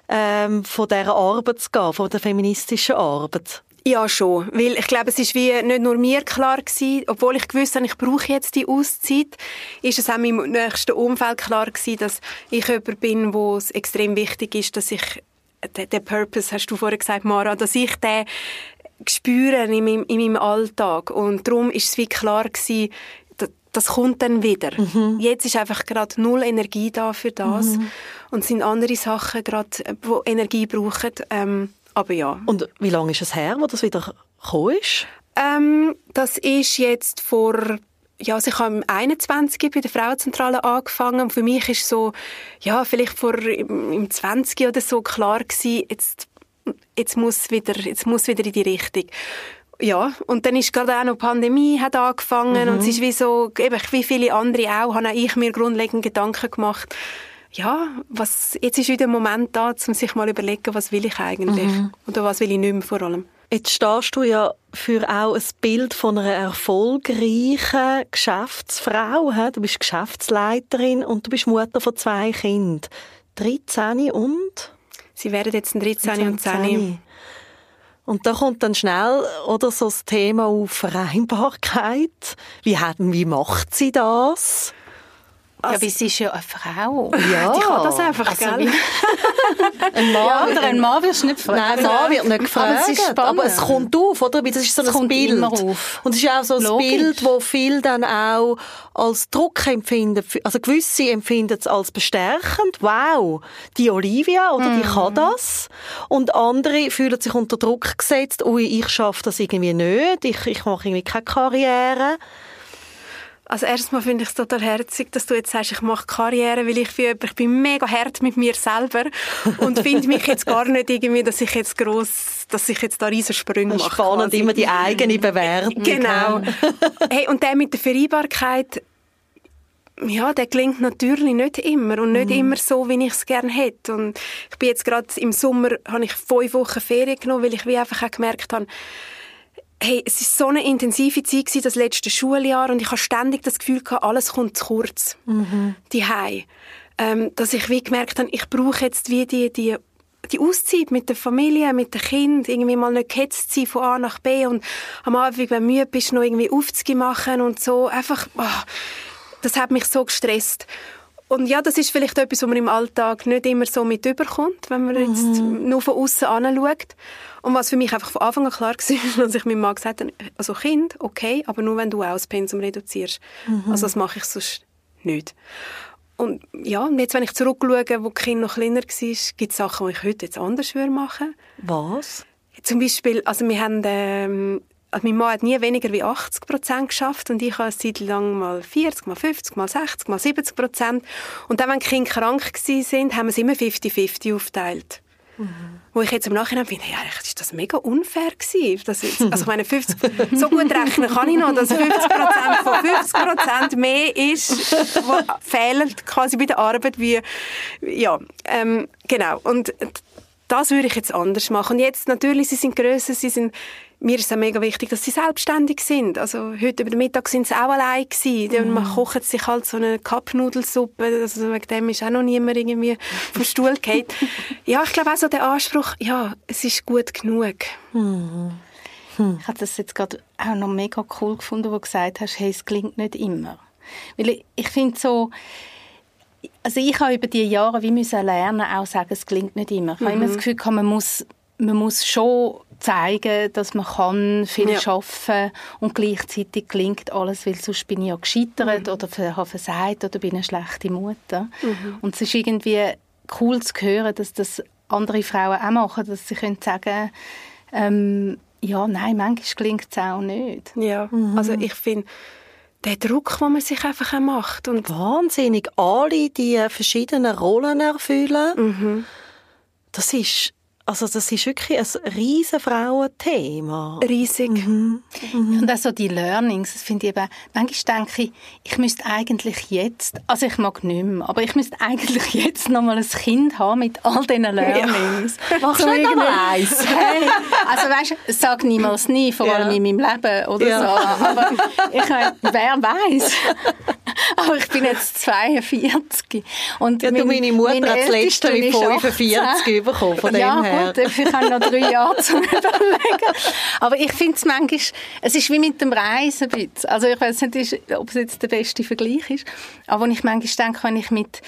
ähm, von dieser Arbeit zu gehen, von der feministischen Arbeit? Ja, schon. Weil ich glaube, es ist wie nicht nur mir klar gewesen, obwohl ich gewusst habe, ich brauche jetzt die Auszeit, ist es auch meinem nächsten Umfeld klar gewesen, dass ich jemand bin, wo es extrem wichtig ist, dass ich den Purpose, hast du vorher gesagt, Mara, dass ich den spüren in meinem, in meinem Alltag. Und darum ist es wie klar gewesen, das kommt dann wieder. Mhm. Jetzt ist einfach gerade null Energie da für das. Mhm. Und es sind andere Sachen gerade, die Energie brauchen. Ähm, aber ja. Und wie lange ist es her, wo das wieder gekommen ist? Ähm, das ist jetzt vor ja, also ich habe im 21 bei der Frauenzentrale angefangen und für mich ist so, ja, vielleicht vor im 20 oder so klar gewesen, jetzt jetzt muss wieder, jetzt muss wieder in die Richtung. Ja, und dann ist gerade auch noch die Pandemie hat angefangen mhm. und es ist wie so, eben, wie viele andere auch, habe auch ich mir grundlegend Gedanken gemacht, ja, was, jetzt ist wieder ein Moment da, um sich mal überlegen, was will ich eigentlich mhm. oder was will ich nicht mehr vor allem. Jetzt stehst du ja für auch ein Bild von einer erfolgreichen Geschäftsfrau. Du bist Geschäftsleiterin und du bist Mutter von zwei Kindern. 13 und? Sie werden jetzt ein 13 und 10. Und da kommt dann schnell oder so das Thema auf Vereinbarkeit. Wie, hat, wie macht sie das? Also, ja, weil sie ist ja eine Frau. Ja, die kann das einfach, also, gell? ein Mann oder ein Mann wirst du nicht gefragt. Nein, ein Mann wird nicht gefragt. Aber es, ist spannend. aber es kommt auf, oder? Das ist so es ein Bild. auf. Und es ist auch so ein Logisch. Bild, wo viele dann auch als Druck empfinden. Also gewisse empfinden es als bestärkend. Wow, die Olivia, oder? Mm. Die kann mhm. das. Und andere fühlen sich unter Druck gesetzt. Ui, ich schaffe das irgendwie nicht. Ich, ich mache irgendwie keine Karriere. Also erstmal finde ich es total herzig, dass du jetzt sagst, ich mache Karriere, weil ich, fühle, ich bin mega hart mit mir selber und finde mich jetzt gar nicht irgendwie, dass ich jetzt groß, dass ich jetzt da riesen Sprünge mache. Spannend, quasi. immer die eigene Bewertung. Genau. hey, und der mit der Vereinbarkeit, ja, der klingt natürlich nicht immer und nicht mm. immer so, wie ich es gerne hätte. Und ich bin jetzt gerade im Sommer, habe ich fünf Wochen Ferien genommen, weil ich wie einfach auch gemerkt habe, hey, es ist so eine intensive Zeit gewesen, das letzte Schuljahr und ich habe ständig das Gefühl gehabt, alles kommt zu kurz. Mhm. Die ähm, dass ich wie gemerkt habe, ich brauche jetzt wie die, die die Auszeit mit der Familie, mit den Kindern, irgendwie mal nicht gehetzt sein von A nach B und am Abend, wenn du müde bist, noch irgendwie aufzumachen und so. Einfach, oh, das hat mich so gestresst. Und ja, das ist vielleicht etwas, was man im Alltag nicht immer so mit überkommt, wenn man jetzt mhm. nur von außen anschaut. Und was für mich einfach von Anfang an klar war, als ich meinem Mann gesagt habe, also Kind, okay, aber nur wenn du auch das Pensum reduzierst. Mhm. Also das mache ich sonst nicht. Und ja, und jetzt, wenn ich zurückschaue, wo die Kind noch kleiner war, gibt es Sachen, die ich heute jetzt anders machen würde. Was? Zum Beispiel, also wir haben ähm, also mein Mann hat nie weniger wie 80 Prozent geschafft und ich habe eine Zeit lang mal 40, mal 50, mal 60, mal 70 Prozent. Und dann, wenn die Kinder krank sind, haben wir es immer 50-50 aufgeteilt. Mhm. Wo ich jetzt im Nachhinein finde, ja, ist das mega unfair gewesen. Das jetzt, also ich meine, 50, so gut rechnen kann ich noch, dass 50 Prozent von 50 Prozent mehr ist, fehlt quasi bei der Arbeit wie, ja, ähm, genau. Und das würde ich jetzt anders machen. Und jetzt natürlich, sie sind grösser, sie sind mir ist es auch mega wichtig, dass sie selbstständig sind. Also heute über den Mittag sind sie auch allein gewesen. Mm. Man kocht sich halt so eine Cup-Nudelsuppe. Also wegen dem ist auch noch niemand irgendwie vom Stuhl gefallen. ja, ich glaube auch so der Anspruch, ja, es ist gut genug. Mm. Hm. Ich habe das jetzt gerade auch noch mega cool gefunden, wo du gesagt hast, hey, es klingt nicht immer. Weil ich, ich finde so, also ich habe über die Jahre wie müssen lernen, auch sagen, es klingt nicht immer. Ich mhm. habe immer das Gefühl, man muss, man muss schon zeigen, dass man kann viel ja. arbeiten und gleichzeitig klingt alles, weil sonst bin ich ja gescheitert mhm. oder habe versagt oder bin eine schlechte Mutter. Mhm. Und es ist irgendwie cool zu hören, dass das andere Frauen auch machen, dass sie können sagen ähm, ja, nein, manchmal klingt es auch nicht. Ja, mhm. also ich finde, der Druck, den man sich einfach macht. Und Wahnsinnig. Alle die verschiedenen Rollen erfüllen. Mhm. Das ist also das ist wirklich ein riesen Frauenthema. Riesig. Mhm. Mhm. Und auch so die Learnings, das finde ich eben, manchmal denke ich, ich müsste eigentlich jetzt, also ich mag nicht mehr, aber ich müsste eigentlich jetzt noch mal ein Kind haben mit all diesen Learnings. Ja. Machst du nicht eins? Hey, also weißt du, sag niemals nie, vor allem ja. in meinem Leben oder ja. so. Aber ich meine, wer weiß. Aber ich bin jetzt 42. Und ja, du, meine Mutter hat das letzte mit 45 bekommen, von ja, dem her. Gut, ich habe noch drei Jahre zu überlegen. Aber ich finde es manchmal, es ist wie mit dem Reisen ein bisschen. Also ich weiß nicht, ob es jetzt der beste Vergleich ist, aber wenn ich manchmal denke, wenn ich mit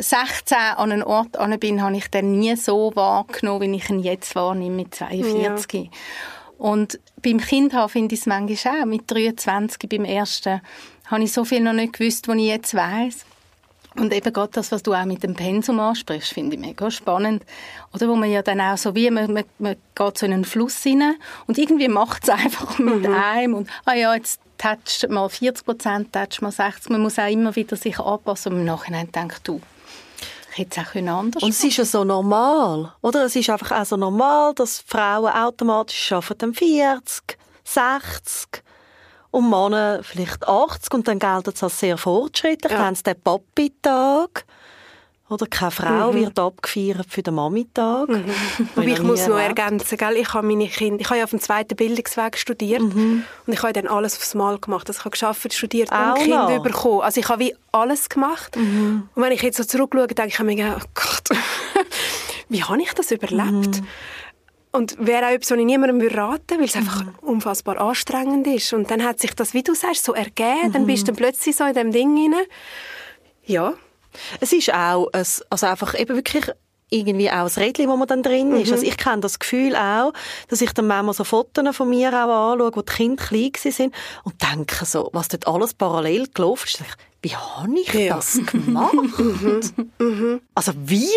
16 äh, an einen Ort bin, habe ich den nie so wahrgenommen, wie ich ihn jetzt wahrnehme mit 42. Ja. Und beim Kind finde ich es manchmal auch. Mit 23 beim ersten habe ich so viel noch nicht gewusst, was ich jetzt weiß. Und eben gerade das, was du auch mit dem Pensum ansprichst, finde ich mega spannend. Oder wo man ja dann auch so wie, man, man, man geht so in einen Fluss rein und irgendwie macht es einfach mit mhm. einem und, ah ja, jetzt tätscht mal 40 Prozent, tätscht mal 60. Man muss auch immer wieder sich anpassen und im Nachhinein denkt, du, ich hätte es auch anders Und es ist ja so normal, oder? Es ist einfach auch so normal, dass Frauen automatisch arbeiten 40, 60 und Männer vielleicht 80 und dann gelten sie als sehr fortschrittlich. Ja. Dann haben sie den Papi-Tag. Oder keine Frau mhm. wird abgefeiert für den Mamitag. Mhm. Aber ich muss noch ergänzen, gell? ich habe meine Kinder, ich habe ja auf dem zweiten Bildungsweg studiert mhm. und ich habe dann alles aufs Mal gemacht. Also ich habe geschafft, studiert Auch und Kinder noch. bekommen. Also ich habe wie alles gemacht. Mhm. Und wenn ich jetzt so zurückschaue, denke ich mir, oh Gott, wie habe ich das überlebt? Mhm. Und wäre auch etwas, was ich niemandem raten würde, weil es einfach mhm. unfassbar anstrengend ist. Und dann hat sich das, wie du sagst, so ergeben. Mhm. Dann bist du plötzlich so in dem Ding rein. Ja. Es ist auch ein, also einfach eben wirklich irgendwie auch das Rädchen, wo man dann drin ist. Mhm. Also ich kenne das Gefühl auch, dass ich dann manchmal so Fotos von mir auch anschaue, wo die Kinder klein sind und denke so, was dort alles parallel gelaufen ist. Wie habe ich ja. das gemacht? Mhm. Mhm. also wie?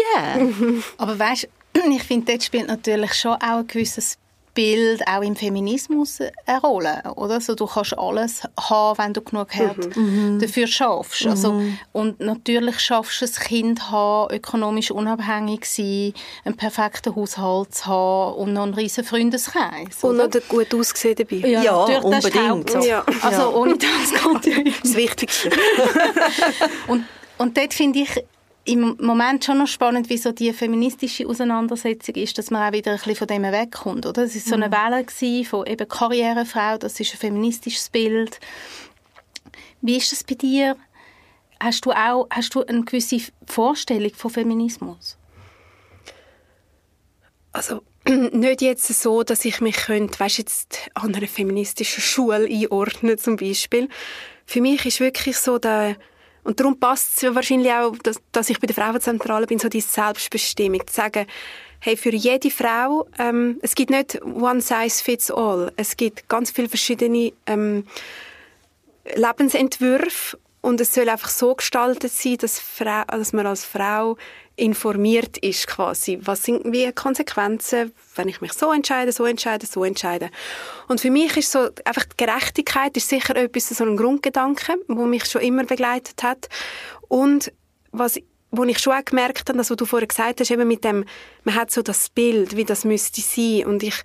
Aber weißt ich finde, dort spielt natürlich schon auch ein gewisses Bild auch im Feminismus eine Rolle, oder? Also du kannst alles haben, wenn du genug Herd mhm. dafür schaffst. Also, mhm. und natürlich schaffst du ein Kind haben, ökonomisch unabhängig sein, einen perfekten Haushalt zu haben und noch einen riesen Freundeskreis. Und noch gut aussehen dabei. Ja, ja unbedingt. Das ja. Also ohne das geht ja Das Wichtigste. und, und dort finde ich, im Moment schon noch spannend, wie so die feministische Auseinandersetzung ist, dass man auch wieder ein bisschen von dem wegkommt, oder? Es ist so eine mhm. Welle von eben Karrierefrau, das ist ein feministisches Bild. Wie ist das bei dir? Hast du auch hast du eine gewisse Vorstellung von Feminismus? Also nicht jetzt so, dass ich mich könnte, weißt, jetzt an einer feministischen Schule einordnen zum Beispiel. Für mich ist wirklich so der und darum passt es ja wahrscheinlich auch, dass, dass ich bei der Frauenzentrale bin, so die Selbstbestimmung, zu sagen, hey, für jede Frau, ähm, es gibt nicht one size fits all. Es gibt ganz viele verschiedene ähm, Lebensentwürfe und es soll einfach so gestaltet sein, dass, Frau, dass man als Frau informiert ist quasi. Was sind wie Konsequenzen, wenn ich mich so entscheide, so entscheide, so entscheide. Und für mich ist so einfach die Gerechtigkeit ist sicher etwas so ein Grundgedanke, wo mich schon immer begleitet hat. Und was wo ich schon auch gemerkt habe, das, was du vorher gesagt hast, eben mit dem, man hat so das Bild, wie das müsste sein. Und ich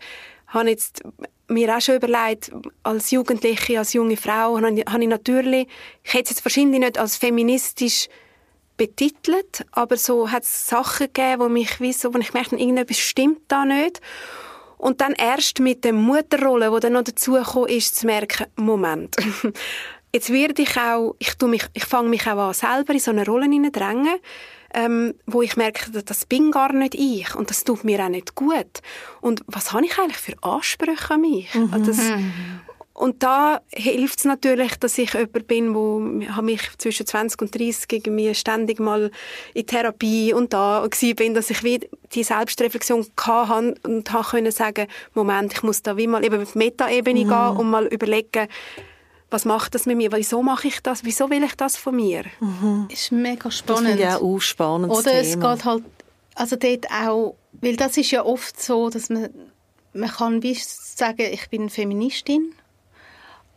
habe jetzt mir auch schon überlegt, als Jugendliche, als junge Frau, habe ich natürlich, ich hätte es jetzt wahrscheinlich nicht als feministisch betitelt, aber so hat es Sachen gegeben, wo mich wie so, wo ich merkte, irgendetwas stimmt da nicht. Und dann erst mit der Mutterrolle, wo dann noch dazugekommen ist, zu merken, Moment, jetzt werde ich auch, ich tu mich, ich fange mich auch an, selber in so eine Rolle drängen, ähm, wo ich merke, das bin gar nicht ich und das tut mir auch nicht gut. Und was habe ich eigentlich für Ansprüche an mich? Mhm. Das, und da hilft es natürlich, dass ich jemand bin, wo mich zwischen 20 und 30 irgendwie ständig mal in Therapie und da bin, dass ich wie die Selbstreflexion hatte und habe können sagen, Moment, ich muss da wie mal eben auf die Metaebene mhm. gehen und mal überlegen, was macht das mit mir? Wieso mache ich das? Wieso will ich das von mir? Mhm. Ist mega spannend. Das finde ich auch ein spannendes Oder es geht halt, also dort auch, weil das ist ja oft so, dass man, man kann wie sagen, ich bin Feministin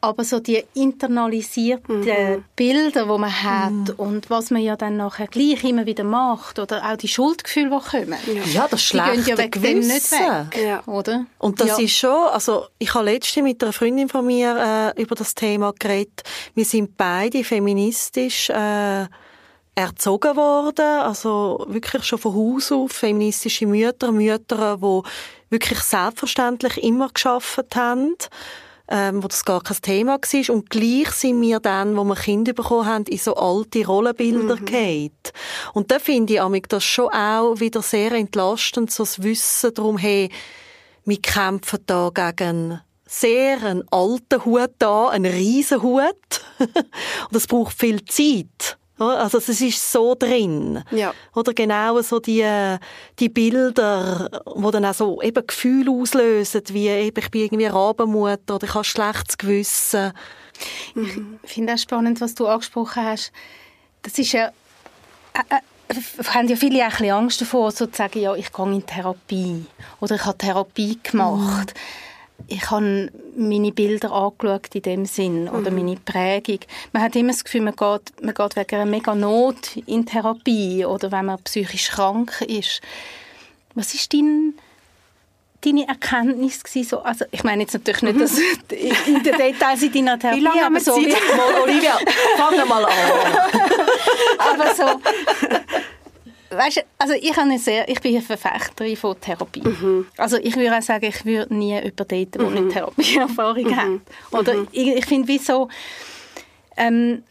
aber so die internalisierten mhm. Bilder, die man hat mhm. und was man ja dann nachher gleich immer wieder macht oder auch die Schuldgefühle, die kommen. Ja, das schlechte die gehen ja weg Gewissen. nicht weg, ja. oder? Und das ja. ist schon, also ich habe letztens mit einer Freundin von mir äh, über das Thema geredet. Wir sind beide feministisch äh, erzogen worden, also wirklich schon von Haus auf feministische Mütter, Mütter, die wirklich selbstverständlich immer geschafft haben ähm, wo das gar kein Thema war. Und gleich sind wir dann, wo wir Kinder bekommen haben, in so alte Rollenbilder mhm. geht. Und da finde ich amig das schon auch wieder sehr entlastend, so das Wissen darum, hey, wir kämpfen da gegen sehr einen alten Hut da, einen riesen Hut. und es braucht viel Zeit. Also es ist so drin. Ja. Oder genau so die, die Bilder, die dann auch so eben Gefühle auslösen, wie eben, ich bin irgendwie Rabenmutter oder ich habe schlechtes Gewissen. Mhm. Ich finde auch spannend, was du angesprochen hast. Das ist ja äh, äh, haben ja viele auch ein bisschen Angst davor, so zu sagen, ja, ich gehe in Therapie oder ich habe Therapie gemacht. Mhm ich habe meine Bilder angeschaut in dem Sinn oder mhm. meine Prägung. Man hat immer das Gefühl, man geht, man geht wegen einer mega Not in Therapie oder wenn man psychisch krank ist. Was ist dein, deine Erkenntnis gewesen? So, also ich meine jetzt natürlich nicht, dass in den Details in deiner Therapie, Wie lange aber so, Zeit? Mal, Olivia, fang mal an. aber so, weißt, also ich, habe sehr, ich bin eine Verfechterin von Therapie. Mhm. Also ich würde auch sagen, ich würde nie jemanden daten, der mhm. nicht Therapieerfahrung mhm. hat. Oder mhm. ich, ich finde, wie so... Ähm,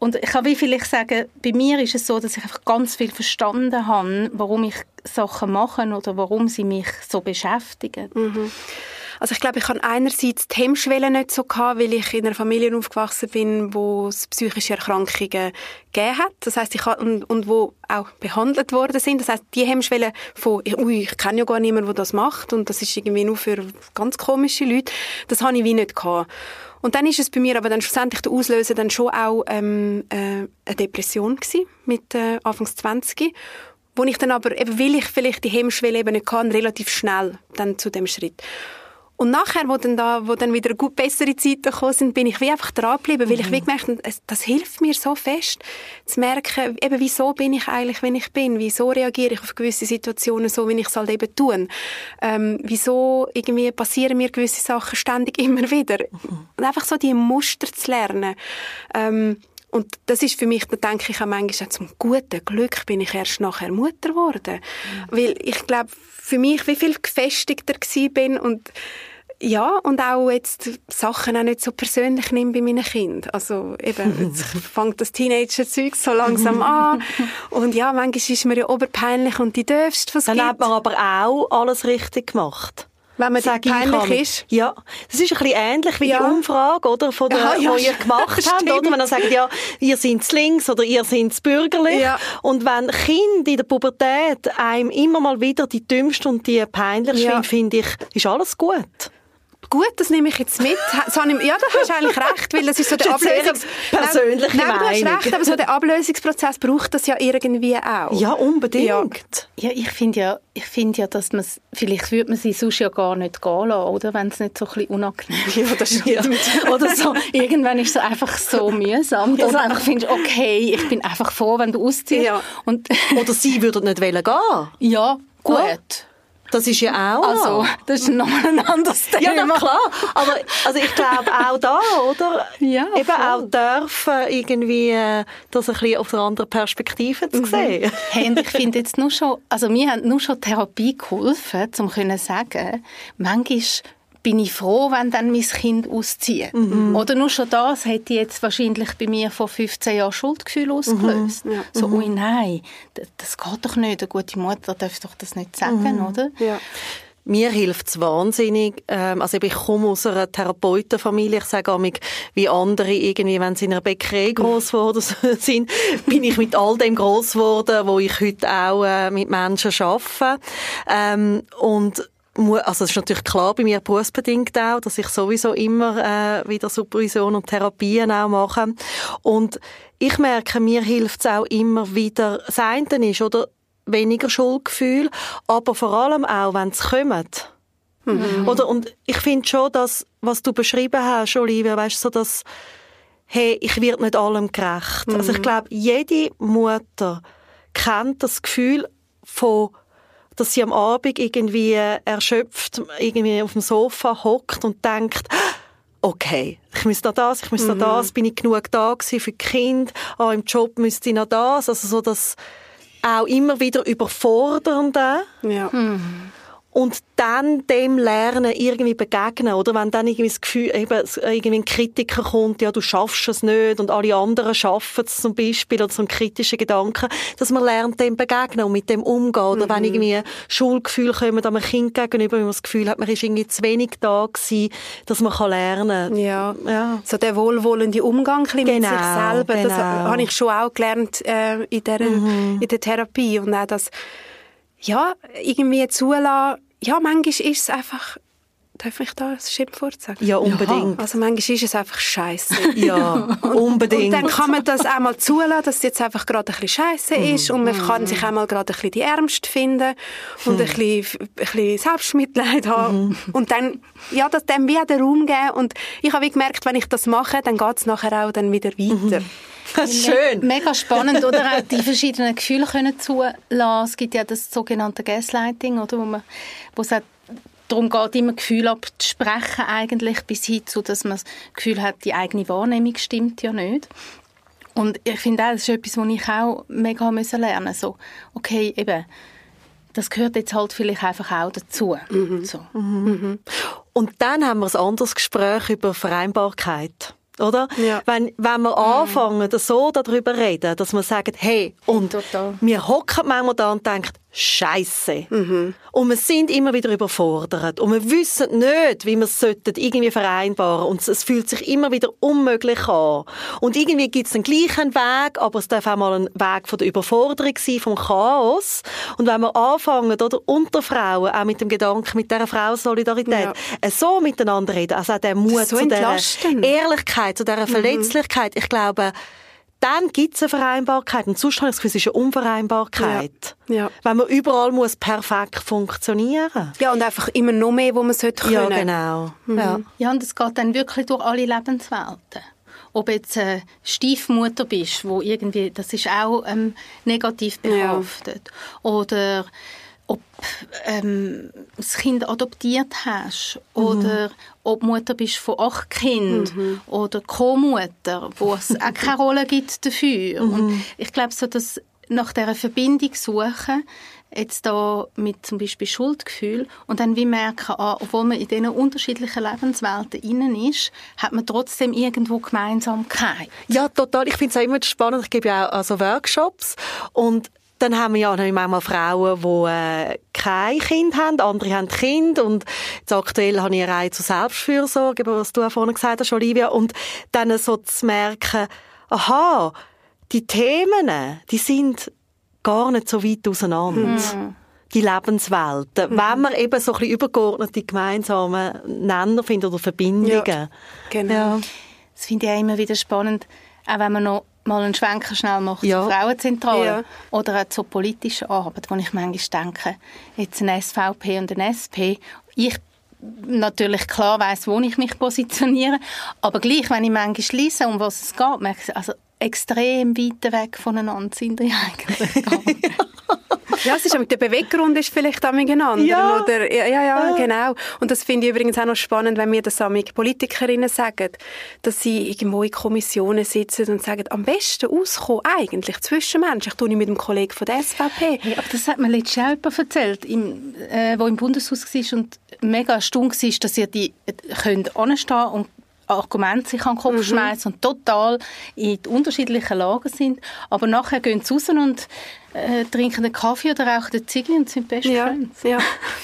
und ich kann wie vielleicht sagen, bei mir ist es so, dass ich einfach ganz viel verstanden habe, warum ich Sachen mache oder warum sie mich so beschäftigen. Mhm. Also ich glaube, ich habe einerseits die Hemmschwelle nicht so gehabt, weil ich in einer Familie aufgewachsen bin, wo es psychische Erkrankungen gegeben hat. Das heißt, ich habe, und, und wo auch behandelt worden sind. Das heißt, die Hemmschwelle von, ui, ich kenne ja gar niemanden, der das macht und das ist irgendwie nur für ganz komische Leute, das habe ich wie nicht gehabt. Und dann ist es bei mir aber dann schlussendlich der Auslöser dann schon auch ähm, äh, eine Depression gewesen, mit äh, Anfangs 20 wo ich dann aber, eben weil ich vielleicht die Hemmschwelle eben nicht kann, relativ schnell dann zu dem Schritt. Und nachher, wo dann, da, wo dann wieder gut bessere Zeiten gekommen sind, bin ich wie einfach dran geblieben, weil ich mhm. wie gemerkt habe, das hilft mir so fest, zu merken, eben, wieso bin ich eigentlich, wenn ich bin? Wieso reagiere ich auf gewisse Situationen so, wie ich es halt eben tue? Ähm, wieso irgendwie passieren mir gewisse Sachen ständig immer wieder? Mhm. Und einfach so die Muster zu lernen. Ähm, und das ist für mich, da denke ich auch manchmal, zum guten Glück bin ich erst nachher Mutter geworden. Mhm. Weil ich glaube, für mich wie viel gefestigter bin und ja, und auch jetzt Sachen auch nicht so persönlich nehme bei meinen Kindern. Also eben, jetzt fängt das Teenager-Zeug so langsam an. Und ja, manchmal ist man ja oberpeinlich und die dürfst, was Dann hat man aber auch alles richtig gemacht. Wenn man Sag peinlich ist? Ja, das ist ein bisschen ähnlich wie ja. die Umfrage, oder, von der, ja, ja, die ihr gemacht habt, oder? Wenn ihr sagt, ja, ihr seid links oder ihr seid bürgerlich. Ja. Und wenn Kinder in der Pubertät einem immer mal wieder die dümmsten und die peinlichsten ja. finde ich, ist alles gut. Gut, das nehme ich jetzt mit. ja, da hast du eigentlich recht, weil das ist so der Ablösungs... persönliche nein, nein, du hast recht, aber so der Ablösungsprozess braucht das ja irgendwie auch. Ja, unbedingt. Ja, ja ich finde ja, ich finde ja, dass man vielleicht würde man sie sonst ja gar nicht gehen lassen, oder? Wenn es nicht so ein bisschen unangenehm ist. Ja, das stimmt. oder so, irgendwann ist es einfach so mühsam, dass du einfach findest, okay, ich bin einfach froh, wenn du ausziehst. Ja. Und oder sie würden nicht gehen Ja, gut. Ja. Das ist ja auch Also, das ist nochmal ein anderes Thema. Ja, na klar. Aber also ich glaube auch da, oder? Ja, Eben voll. auch dürfen, irgendwie äh, das ein bisschen aus einer anderen Perspektive zu sehen. Hey, und ich finde jetzt nur schon, also mir hat nur schon Therapie geholfen, um können sagen, manchmal bin ich froh, wenn dann mein Kind auszieht. Oder nur schon das hätte jetzt wahrscheinlich bei mir vor 15 Jahren Schuldgefühl ausgelöst. So, ui nein, das, das geht doch nicht. Eine gute Mutter darf doch das nicht sagen, oder? Ja. Mir hilft es wahnsinnig. Ähm, also ich komme aus einer Therapeutenfamilie. Ich sage auch, wie andere irgendwie, wenn sie in einer Bäckerei gross geworden sind, bin ich mit all dem gross geworden, wo ich heute auch äh, mit Menschen arbeite. Ähm, und also es ist natürlich klar bei mir berufsbedingt auch, dass ich sowieso immer äh, wieder Supervision und Therapien auch mache. Und ich merke, mir hilft es auch immer wieder, das eine ist, oder weniger Schuldgefühl, aber vor allem auch, wenn es kommt. Oder, und ich finde schon, dass, was du beschrieben hast, Olivia, weißt so, dass, hey, ich werde nicht allem gerecht. Also ich glaube, jede Mutter kennt das Gefühl von, dass sie am Abend irgendwie erschöpft, irgendwie auf dem Sofa hockt und denkt, okay, ich müsste noch das, ich müsste noch das, bin ich genug da gewesen für die Kinder, ah, im Job müsste ich noch das, also so das auch immer wieder überfordernde. Ja. Und dann dem Lernen irgendwie begegnen, oder? Wenn dann irgendwie das Gefühl, eben, irgendwie ein Kritiker kommt, ja, du schaffst es nicht und alle anderen schaffen es zum Beispiel, oder so ein kritischer Gedanke, dass man lernt, dem begegnen und mit dem umgehen, oder wenn irgendwie Schulgefühl kommen einem Kind gegenüber, wenn man das Gefühl hat, man ist irgendwie zu wenig da gewesen, dass man kann lernen. Ja. Ja. So der wohlwollende Umgang bisschen mit Genau, sich selber, das genau. habe ich schon auch gelernt äh, in, der, in der Therapie. Und auch das, ja, irgendwie zulassen, ja, manchmal ist es einfach, darf ich da ein Schimpfwort sagen? Ja, unbedingt. Also manchmal ist es einfach scheiße. Ja, unbedingt. Und dann kann man das auch mal zulassen, dass es jetzt einfach gerade ein bisschen scheiße ist und man kann sich auch mal gerade ein bisschen die Ärmste finden und ein, bisschen, ein bisschen Selbstmitleid haben und dann, ja, das dem wie auch den Raum geben und ich habe gemerkt, wenn ich das mache, dann geht es nachher auch dann wieder weiter. Das ist schön. Mega spannend, oder auch die verschiedenen Gefühle können zulassen. Es gibt ja das sogenannte Gaslighting, oder, wo man, wo es auch darum geht, immer Gefühle abzusprechen eigentlich, bis hin zu, dass man das Gefühl hat, die eigene Wahrnehmung stimmt ja nicht. Und ich finde auch, das ist etwas, was ich auch mega müssen lernen So, okay, eben, das gehört jetzt halt vielleicht einfach auch dazu. So. Und dann haben wir ein anderes Gespräch über Vereinbarkeit. Oder? Ja. Wenn, wenn wir anfangen, so darüber reden, dass wir sagen, hey, und Total. wir hocken manchmal da und denken, Scheiße. Und wir sind immer wieder überfordert. Und wir wissen nicht, wie wir es sollten irgendwie vereinbaren. Und es- fühlt sich immer wieder unmöglich an. Und irgendwie gibt es den gleichen Weg, aber es darf auch mal ein Weg von der Überforderung sein, vom Chaos. Und wenn wir anfangen, oder, unter Frauen, auch mit dem Gedanken, mit dieser Frauensolidarität, Ja. äh, so miteinander reden, also auch der Mut so zu dieser. Ehrlichkeit, zu dieser Verletzlichkeit, ich glaube, dann gibt es eine Vereinbarkeit. Und sonst habe ich das Gefühl, es ist eine Unvereinbarkeit. Ja. Ja. Wenn man überall muss perfekt funktionieren Ja, und einfach immer noch mehr, wo man sollte können. Ja, genau. Ja. Ja, und es geht dann wirklich durch alle Lebenswelten. Ob jetzt äh, Stiefmutter bist, wo irgendwie, das ist auch ähm, negativ behaftet. Oder ob ähm, das Kind adoptiert hast. Oder ob Mutter bist von acht Kindern. Oder Co-Mutter, wo es auch keine Rolle gibt dafür. Und ich glaube, so dass nach dieser Verbindung suchen, jetzt da mit zum Beispiel Schuldgefühl und dann wie merken, ah, obwohl man in diesen unterschiedlichen Lebenswelten innen ist, hat man trotzdem irgendwo Gemeinsamkeit. Ja, total. Ich finde es auch immer spannend. Ich gebe ja auch also Workshops und dann haben wir ja natürlich manchmal Frauen, die äh, kein Kind haben, andere haben Kind und jetzt aktuell habe ich eine Reihe zur Selbstfürsorge, was du auch vorhin gesagt hast, Olivia, und dann so zu merken, aha, die Themen, die sind gar nicht so weit auseinander. Die Lebenswelten. Wenn man eben so ein bisschen übergeordnete gemeinsame Nenner findet oder Verbindungen. Ja, genau. Ja. Das finde ich auch immer wieder spannend, auch wenn man noch mal einen Schwenker schnell macht Ja. zur Frauenzentrale Ja. oder auch zur politischen Arbeit, wo ich manchmal denke, jetzt ein SVP und ein SP, ich natürlich klar weiß, wo ich mich positioniere, aber gleich, wenn ich manchmal lese, um was es geht, merke ich, also extrem weit weg voneinander sind die eigentlich. ja, es ist der Beweggrund ist vielleicht auch ein Ja. Oder, ja, ja, ja, genau. Und das finde ich übrigens auch noch spannend, wenn mir das amig Politikerinnen sagen, dass sie irgendwo in Kommissionen sitzen und sagen, am besten auskommen eigentlich zwischenmenschlich. tue ich mit dem Kollegen von der SVP. Hey, aber das hat mir letztes Jahr erzählt, im, äh, wo im Bundeshaus war und mega erstaunt war, dass ihr die äh, könnt anstehen und Argumente sich an den Kopf Mhm. schmeißen und total in unterschiedlichen Lagen sind. Aber nachher gehen sie raus und äh, trinken einen Kaffee oder rauchen eine Ziegel und sind best Ja, Friends. ja,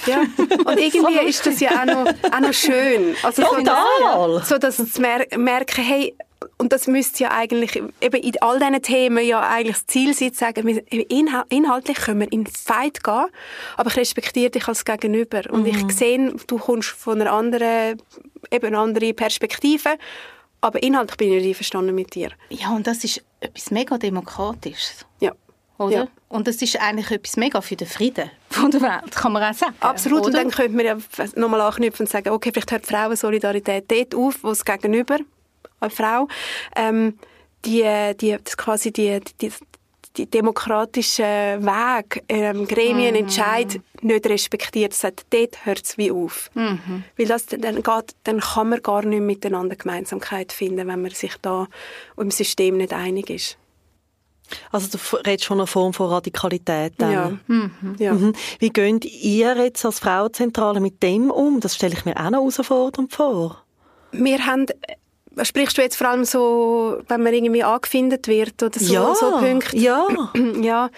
ja. Und irgendwie ist das ja auch noch, auch noch schön. Also so, Total. dass, so, dass sie mer merken, hey, und das müsste ja eigentlich eben in all diesen Themen ja eigentlich das Ziel sein, zu sagen, inhaltlich können wir in den Fight gehen, aber ich respektiere dich als Gegenüber. Und Mhm. ich sehe, du kommst von einer anderen, eben eine andere Perspektive, aber inhaltlich bin ich nicht einverstanden mit dir. Ja, und das ist etwas mega Demokratisches. Ja. Oder? Ja. Und das ist eigentlich etwas mega für den Frieden von der Welt, kann man auch sagen. Absolut. Und Oder? dann könnte man ja nochmal anknüpfen und sagen, okay, vielleicht hört Frauensolidarität dort auf, wo es gegenüber eine Frau ähm, die, die, das quasi die, die, die demokratischen Weg, ähm, Gremienentscheid nicht respektiert. Sagt, dort hört es wie auf. Weil das, dann, geht, dann kann man gar nicht miteinander Gemeinsamkeit finden, wenn man sich da im System nicht einig ist. Also du redest von einer Form von Radikalität. dann. Ja. ja. Mhm. Wie geht ihr jetzt als Frauenzentrale mit dem um? Das stelle ich mir auch noch herausfordernd vor. Wir haben, äh, sprichst du jetzt vor allem so, wenn man irgendwie angefindet wird oder so, ja, so Punkte? ja. ja.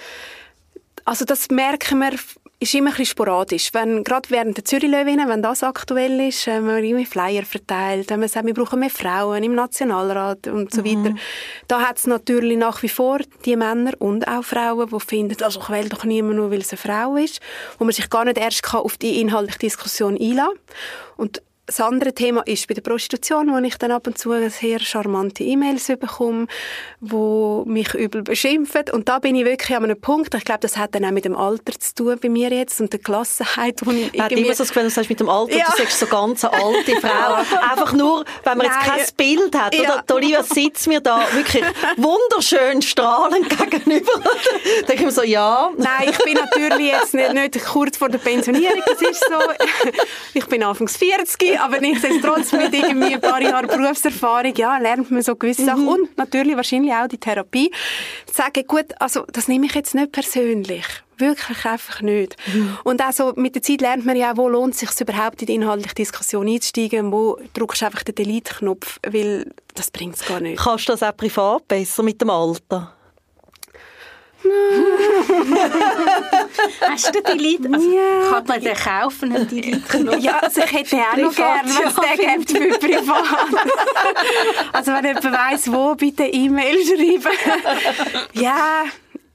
Also das merken wir, ist immer ein bisschen sporadisch. Wenn, gerade während der Zürich-Löwinnen, wenn das aktuell ist, wenn man irgendwie Flyer verteilt, wenn man sagt, wir brauchen mehr Frauen im Nationalrat und so weiter, da hat es natürlich nach wie vor die Männer und auch Frauen, die finden, also ich wähle doch niemand nur, weil es eine Frau ist, wo man sich gar nicht erst kann auf die inhaltliche Diskussion einlassen Und das andere Thema ist bei der Prostitution, wo ich dann ab und zu sehr charmante E-Mails bekomme, wo mich übel beschimpfen. Und da bin ich wirklich an einem Punkt, ich glaube, das hat dann auch mit dem Alter zu tun bei mir jetzt und der Gelassenheit, wo ich Man hat immer so das Gefühl, du sagst mit dem Alter, Ja. du sagst so ganz eine alte Frau. Einfach nur, wenn man jetzt Nein. kein Bild hat. Ja. Oder? Olivia sitzt mir da wirklich wunderschön strahlend gegenüber. Da denke ich mir so, ja. Nein, ich bin natürlich jetzt nicht, nicht kurz vor der Pensionierung, das ist so. Ich bin anfangs 40, aber nichtsdestotrotz mit irgendwie ein paar Jahren Berufserfahrung, ja, lernt man so gewisse Sachen und natürlich wahrscheinlich auch die Therapie. Sagen, gut, also das nehme ich jetzt nicht persönlich. Wirklich einfach nicht. Und also mit der Zeit lernt man ja auch, wo lohnt es sich überhaupt in die inhaltliche Diskussion einzusteigen, wo drückst du einfach den Delete-Knopf, weil das bringt es gar nicht. Kannst du das auch privat besser mit dem Alter? Hast du die Lied? Also, Ja. Kann man den kaufen, einen Delete-Knopf? Ja, also ich hätte auch noch gerne, wenn es den gibt für privat. also wenn jemand weiss, wo, bitte E-Mail schreiben. ja,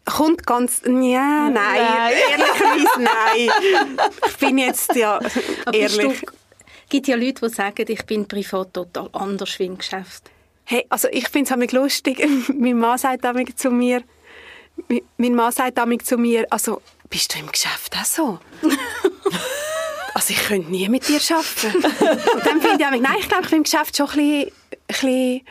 kommt ganz... Ja, nein. Nein. Ehrlicherweise nein. Ich bin jetzt, ja, Aber ehrlich. Du, gibt ja Leute, die sagen, ich bin privat total anders wie im Geschäft. Hey, also ich finde es lustig. mein Mann sagt zu mir, mein- Mann sagt damit zu mir, also bist du im Geschäft auch so? also ich könnte nie mit dir arbeiten. Und dann finde ich, auch, nein, ich glaube, ich bin im Geschäft schon ein bisschen, ein bisschen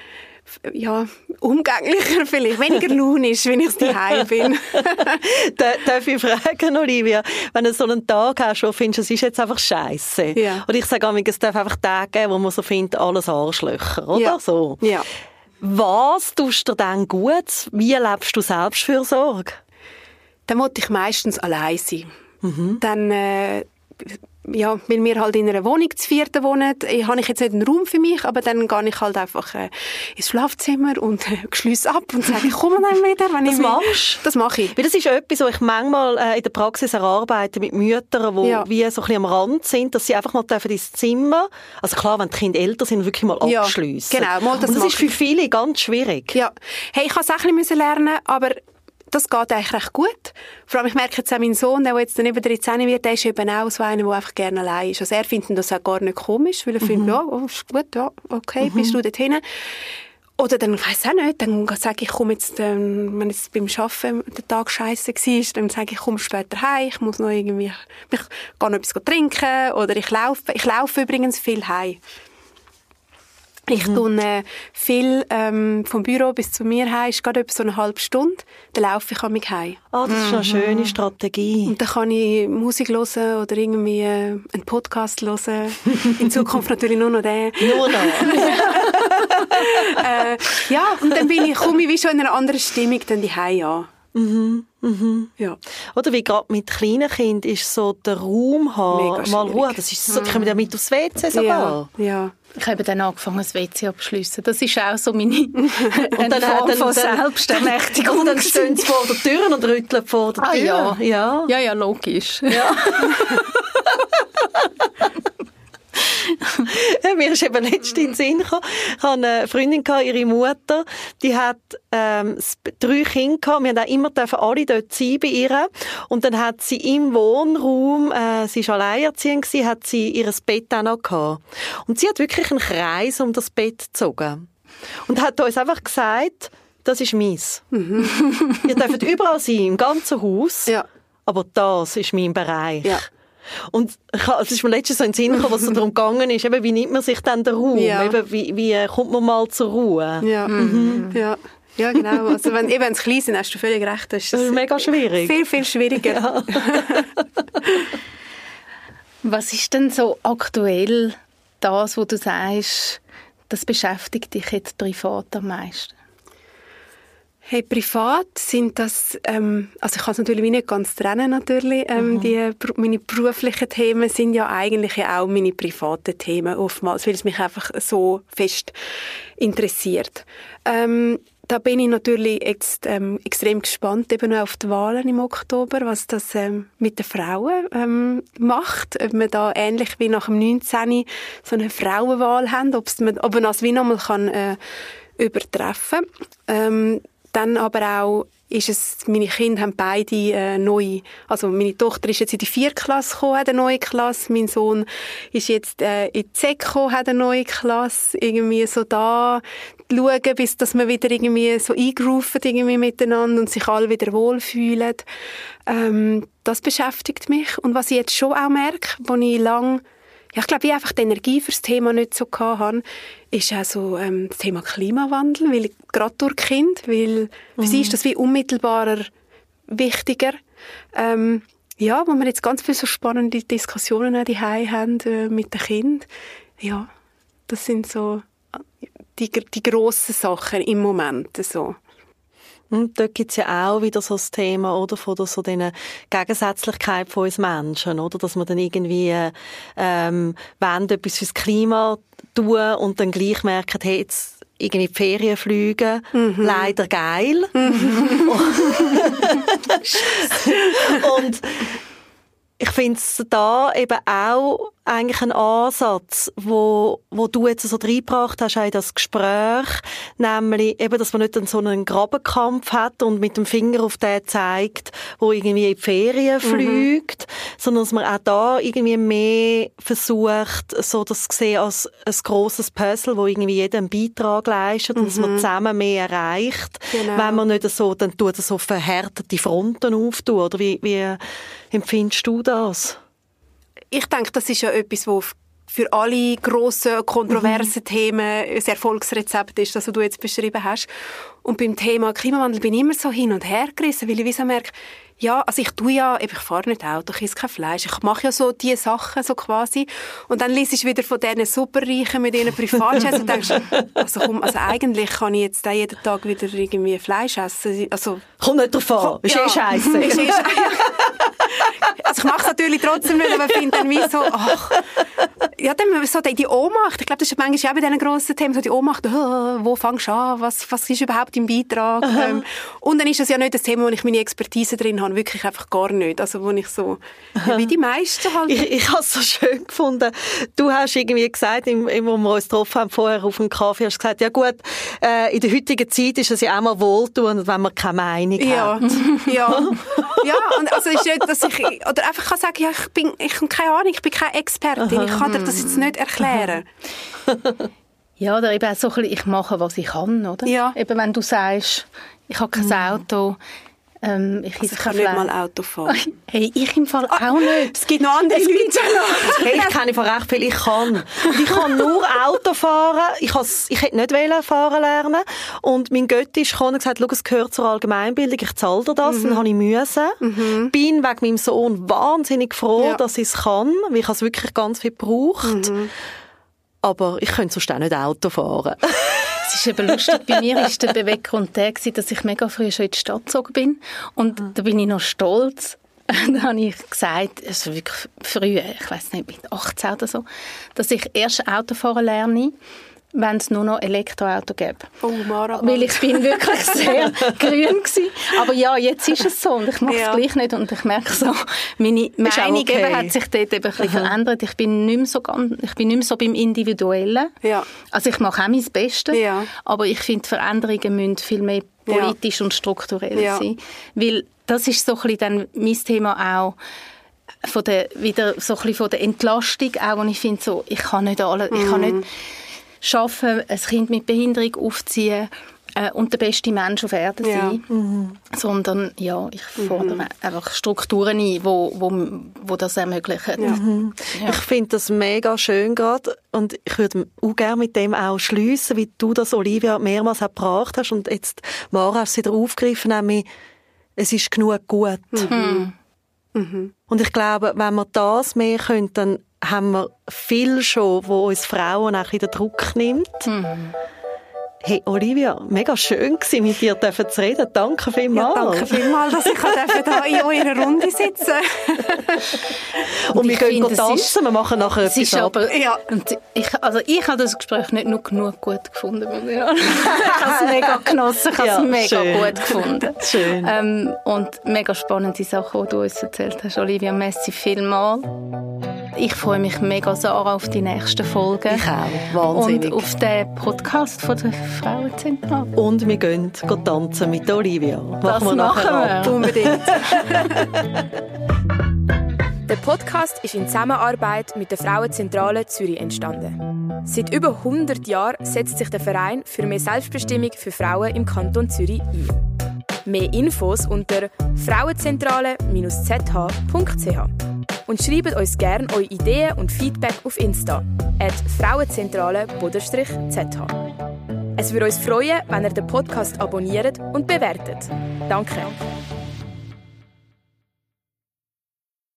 ja, umgänglicher vielleicht, weniger launisch, wenn ich daheim bin. Da- Darf ich fragen, Olivia, wenn du so einen Tag hast, wo du findest, es ist jetzt einfach scheiße. Ja. Und ich sage immer, es darf einfach Tage geben, wo man so findet, alles Arschlöcher, oder Ja. so. Ja. Was tust du dann gut? Wie lebst du Selbstfürsorge? dann wollte ich meistens allein sein. Dann, äh, ja, weil wir halt in einer Wohnung zu vierten wohnen, äh, habe ich jetzt nicht einen Raum für mich, aber dann gehe ich halt einfach äh, ins Schlafzimmer und äh, schließe ab und sage, ich komme dann wieder. Wenn Das ich machst Das mache ich. Weil das ist etwas, was ich manchmal äh, in der Praxis erarbeite mit Müttern, die Ja. wie so ein bisschen am Rand sind, dass sie einfach mal dürfen ins Zimmer, also klar, wenn die Kinder älter sind, wirklich mal Ja, abschliessen. genau, mal das Und das ist für viele ganz schwierig. Ja. Hey, ich musste es auch ein bisschen lernen, aber das geht eigentlich recht gut. Vor allem, ich merke jetzt auch meinen Sohn, der jetzt dann über 13 wird, der ist eben auch so einer, der einfach gerne allein ist. Also er findet das auch gar nicht komisch, weil er findet, ja, oh, ist gut, ja, okay, bist du dort hin. Oder dann, ich weiss auch nicht, dann sage ich, komme jetzt, ähm, wenn jetzt beim Arbeiten der Tag scheiße war, dann sage ich, komme später heim, ich muss noch irgendwie, ich gehe noch etwas trinken, oder ich laufe, ich laufe übrigens viel heim. Ich mhm. äh, viel ähm, vom Büro bis zu mir heim, ist gerade etwa so eine halbe Stunde. Dann laufe ich an mich heim. Ah, oh, das ist eine schöne Strategie. Und dann kann ich Musik hören oder irgendwie äh, einen Podcast hören. In Zukunft natürlich nur noch den. Nur noch. äh, ja, und dann bin ich, komme ich wie schon in einer anderen Stimmung dann die an. Mhm, mhm. Ja. Oder wie gerade mit kleinen Kindern ist so der Raum haben, mal Ruhe, das ist so, die kommen ja mit aufs WC sogar. Ja, ja. Ich habe dann angefangen, das WC abzuschliessen. Das ist auch so meine und dann, Form dann, von Selbstermächtigung. Und dann stehen sie vor der Tür und rütteln vor der ah, Tür. Ja. Ja. ja, ja, logisch. Ja. Mir ist eben letztens in den Sinn gekommen. Ich hatte eine Freundin, ihre Mutter, die hat ähm, drei Kinder gehabt. Wir haben auch immer dürfen alle dort sein bei ihr. Und dann hat sie im Wohnraum, äh, sie war alleinerziehend, gewesen, hat sie ihr Bett auch noch gehabt. Und sie hat wirklich einen Kreis um das Bett gezogen. Und hat uns einfach gesagt, das ist meins. Mhm. Ihr dürft überall sein, im ganzen Haus. Ja. Aber das ist mein Bereich. Ja. Und es ist mir letztens so in den Sinn gekommen, was es darum gegangen ist, eben, wie nimmt man sich dann den Raum? Ja. Eben, wie, wie äh, kommt man mal zur Ruhe? Ja, mhm. ja. Ja, genau. Also wenn, eben, wenn es klein sind, hast du völlig recht. Das ist, das ist mega schwierig. Viel, viel schwieriger. Ja. was ist denn so aktuell das, wo du sagst, das beschäftigt dich jetzt privat am meisten? Hey, privat sind das, ähm, also ich kann es natürlich nicht ganz trennen, natürlich. Ähm, mhm. die, meine beruflichen Themen sind ja eigentlich auch meine privaten Themen oftmals, weil es mich einfach so fest interessiert. Ähm, da bin ich natürlich jetzt ähm, extrem gespannt eben auf die Wahlen im Oktober, was das ähm, mit den Frauen ähm, macht, ob man da ähnlich wie nach dem 19. so eine Frauenwahl haben, ob's man, ob man das wie nochmal kann äh, übertreffen. Ähm, dann aber auch ist es, meine Kinder haben beide äh, neu, also meine Tochter ist jetzt in die vierte Klasse gekommen, hat eine neue Klasse, mein Sohn ist jetzt äh, in die Sek gekommen, hat eine neue Klasse, irgendwie so da schauen, bis dass wir wieder irgendwie so eingerufen irgendwie miteinander und sich alle wieder wohlfühlen. Ähm, das beschäftigt mich. Und was ich jetzt schon auch merke, wo ich lang ja, ich glaube, ich einfach die Energie für das Thema nicht so hatte, ist auch so ähm, das Thema Klimawandel, weil gerade durch Kind, weil für sie ist mhm. das wie unmittelbarer wichtiger. Ähm, ja, wo wir jetzt ganz viele so spannende Diskussionen auch daheim haben äh, mit den Kindern. Ja, das sind so äh, die, die grossen Sachen im Moment so. Und dort gibt es ja auch wieder so das Thema, oder, von der, so dieser Gegensätzlichkeit von uns Menschen, oder, dass wir dann irgendwie, ähm, wollen etwas fürs Klima tun und dann gleich merken, hey, jetzt irgendwie die Ferien fliegen, mhm. leider geil. Mhm. und ich finde es da eben auch eigentlich ein Ansatz, wo, wo du jetzt so reingebracht hast in das Gespräch, nämlich eben, dass man nicht so einen Grabenkampf hat und mit dem Finger auf den zeigt, wo irgendwie in die Ferien mhm. fliegt, sondern dass man auch da irgendwie mehr versucht, so das zu sehen als ein grosses Puzzle, wo irgendwie jeder einen Beitrag leistet mhm. und dass man mhm. zusammen mehr erreicht, genau. wenn man nicht so, dann tut so verhärtete Fronten auftun, oder wie, wie empfindest du das? Ich denke, das ist ja etwas, wo für alle grossen, kontroversen mhm. Themen ein Erfolgsrezept ist, das du jetzt beschrieben hast. Und beim Thema Klimawandel bin ich immer so hin und her gerissen, weil ich wie so merke, ja, also ich tue ja, ich fahre nicht Auto, ich esse kein Fleisch, ich mache ja so diese Sachen so quasi. Und dann liest ich wieder von diesen Superreichen mit ihren Privatjets und denkst, also komm, also eigentlich kann ich jetzt jeden Tag wieder irgendwie Fleisch essen, also... Kommt nicht drauf an, ist ja, eh. Ist eh also ich mache es natürlich trotzdem nicht, aber finde dann wie so, ach, ja, dann so die, die Ohnmacht, ich glaube, das ist manchmal auch bei diesen grossen Themen, so die Ohnmacht, oh, wo fängst du an, was, was ist überhaupt im Beitrag? Ähm, und dann ist das ja nicht das Thema, wo ich meine Expertise drin habe, wirklich einfach gar nicht, also wo ich so, ja, wie die meisten halt. Ich, ich habe es so schön gefunden, du hast irgendwie gesagt, im, im, wo wir uns getroffen haben, vorher auf dem Kaffee, hast gesagt, ja gut, äh, in der heutigen Zeit ist es ja auch mal wohltuend, wenn man keine Meinung ja. hat. Ja, ja, und also ist nicht, dass ich, oder einfach kann sagen, ja, ich bin, ich habe keine Ahnung, ich bin keine Expertin, ich kann dir das jetzt nicht erklären. ja, oder eben auch so ein bisschen, ich mache, was ich kann, oder? Ja. Eben wenn du sagst, ich habe kein mhm. Auto, Ähm, ich, also ich kann nicht mal Auto fahren. Hey, ich im Fall auch nicht. Es gibt noch andere Leute. hey, ich kenne von recht viel. Ich kann. Und ich kann nur Auto fahren. Ich, ich hätte nicht wollen fahren lernen. Und mein Götti ist gekommen und gesagt, es gehört zur Allgemeinbildung. Ich zahle dir das. Mhm. Dann habe ich müssen. Mhm. Bin wegen meinem Sohn wahnsinnig froh, ja. dass ich es kann. Weil ich es wirklich ganz viel braucht. Mhm. Aber ich könnte sonst auch nicht Auto fahren. Es ist eben lustig, bei mir war der Beweggrund der, dass ich mega früh schon in die Stadt gezogen bin. Und mhm. da bin ich noch stolz. Dann habe ich gesagt, also wirklich früh, ich weiß nicht, mit 18 oder so, dass ich erst Autofahren lerne wenn es nur noch Elektroauto gäbe. Oh, Mara. Weil ich bin wirklich sehr grün gewesen. Aber ja, jetzt ist es so und ich mache es ja. gleich nicht und ich merke so, meine Meinung okay. hat sich dort eben ein bisschen verändert. Ich bin nicht mehr so ganz, ich bin nicht mehr so beim Individuellen. Ja. Also ich mache auch mein Bestes, ja. aber ich finde, Veränderungen müssen viel mehr politisch und strukturell sein. Weil das ist so ein bisschen dann mein Thema auch, von der, wieder so ein bisschen von der Entlastung auch, und ich finde so, ich kann nicht alle, ich kann nicht schaffen, ein Kind mit Behinderung aufziehen äh, und der beste Mensch auf Erden ja. sein, mhm. sondern ja, ich fordere mhm. einfach Strukturen ein, wo, wo, wo das ermöglichen. Ja. Mhm. Ja. Ich finde das mega schön gerade und ich würde auch gerne mit dem auch schliessen, wie du das, Olivia, mehrmals gebracht hast und jetzt, Mara, hast du wieder aufgegriffen, nämlich, es ist genug gut. Mhm. Mhm. Und ich glaube, wenn wir das mehr können, dann haben wir viel schon, wo uns Frauen auch wieder Druck nimmt. Mhm. Hey Olivia, mega schön gewesen, mit dir zu reden. Danke vielmals. Ja, danke vielmals, dass ich hier in eurer Runde sitzen Und, und wir gehen finde, tanzen, ist, wir machen nachher etwas ist aber, ja. und ich, also ich habe das Gespräch nicht nur genug gut gefunden. ich habe es mega genossen, ich habe es ja, mega schön. gut gefunden. Schön. Ähm, und mega spannende Sachen, die du uns erzählt hast. Olivia, merci vielmals. Ich freue mich mega, Sarah, auf die nächsten Folgen. Ich auch, wahnsinnig. Und auf den Podcast von der Frauenzentrale. Und wir gehen, gehen tanzen mit Olivia. Machen das wir nachher wir. Unbedingt. der Podcast ist in Zusammenarbeit mit der Frauenzentrale Zürich entstanden. Seit über 100 Jahren setzt sich der Verein für mehr Selbstbestimmung für Frauen im Kanton Zürich ein. Mehr Infos unter frauenzentrale-zh.ch und schreibt uns gerne eure Ideen und Feedback auf Insta at frauenzentrale-zh. Es würde uns freuen, wenn ihr den Podcast abonniert und bewertet. Danke.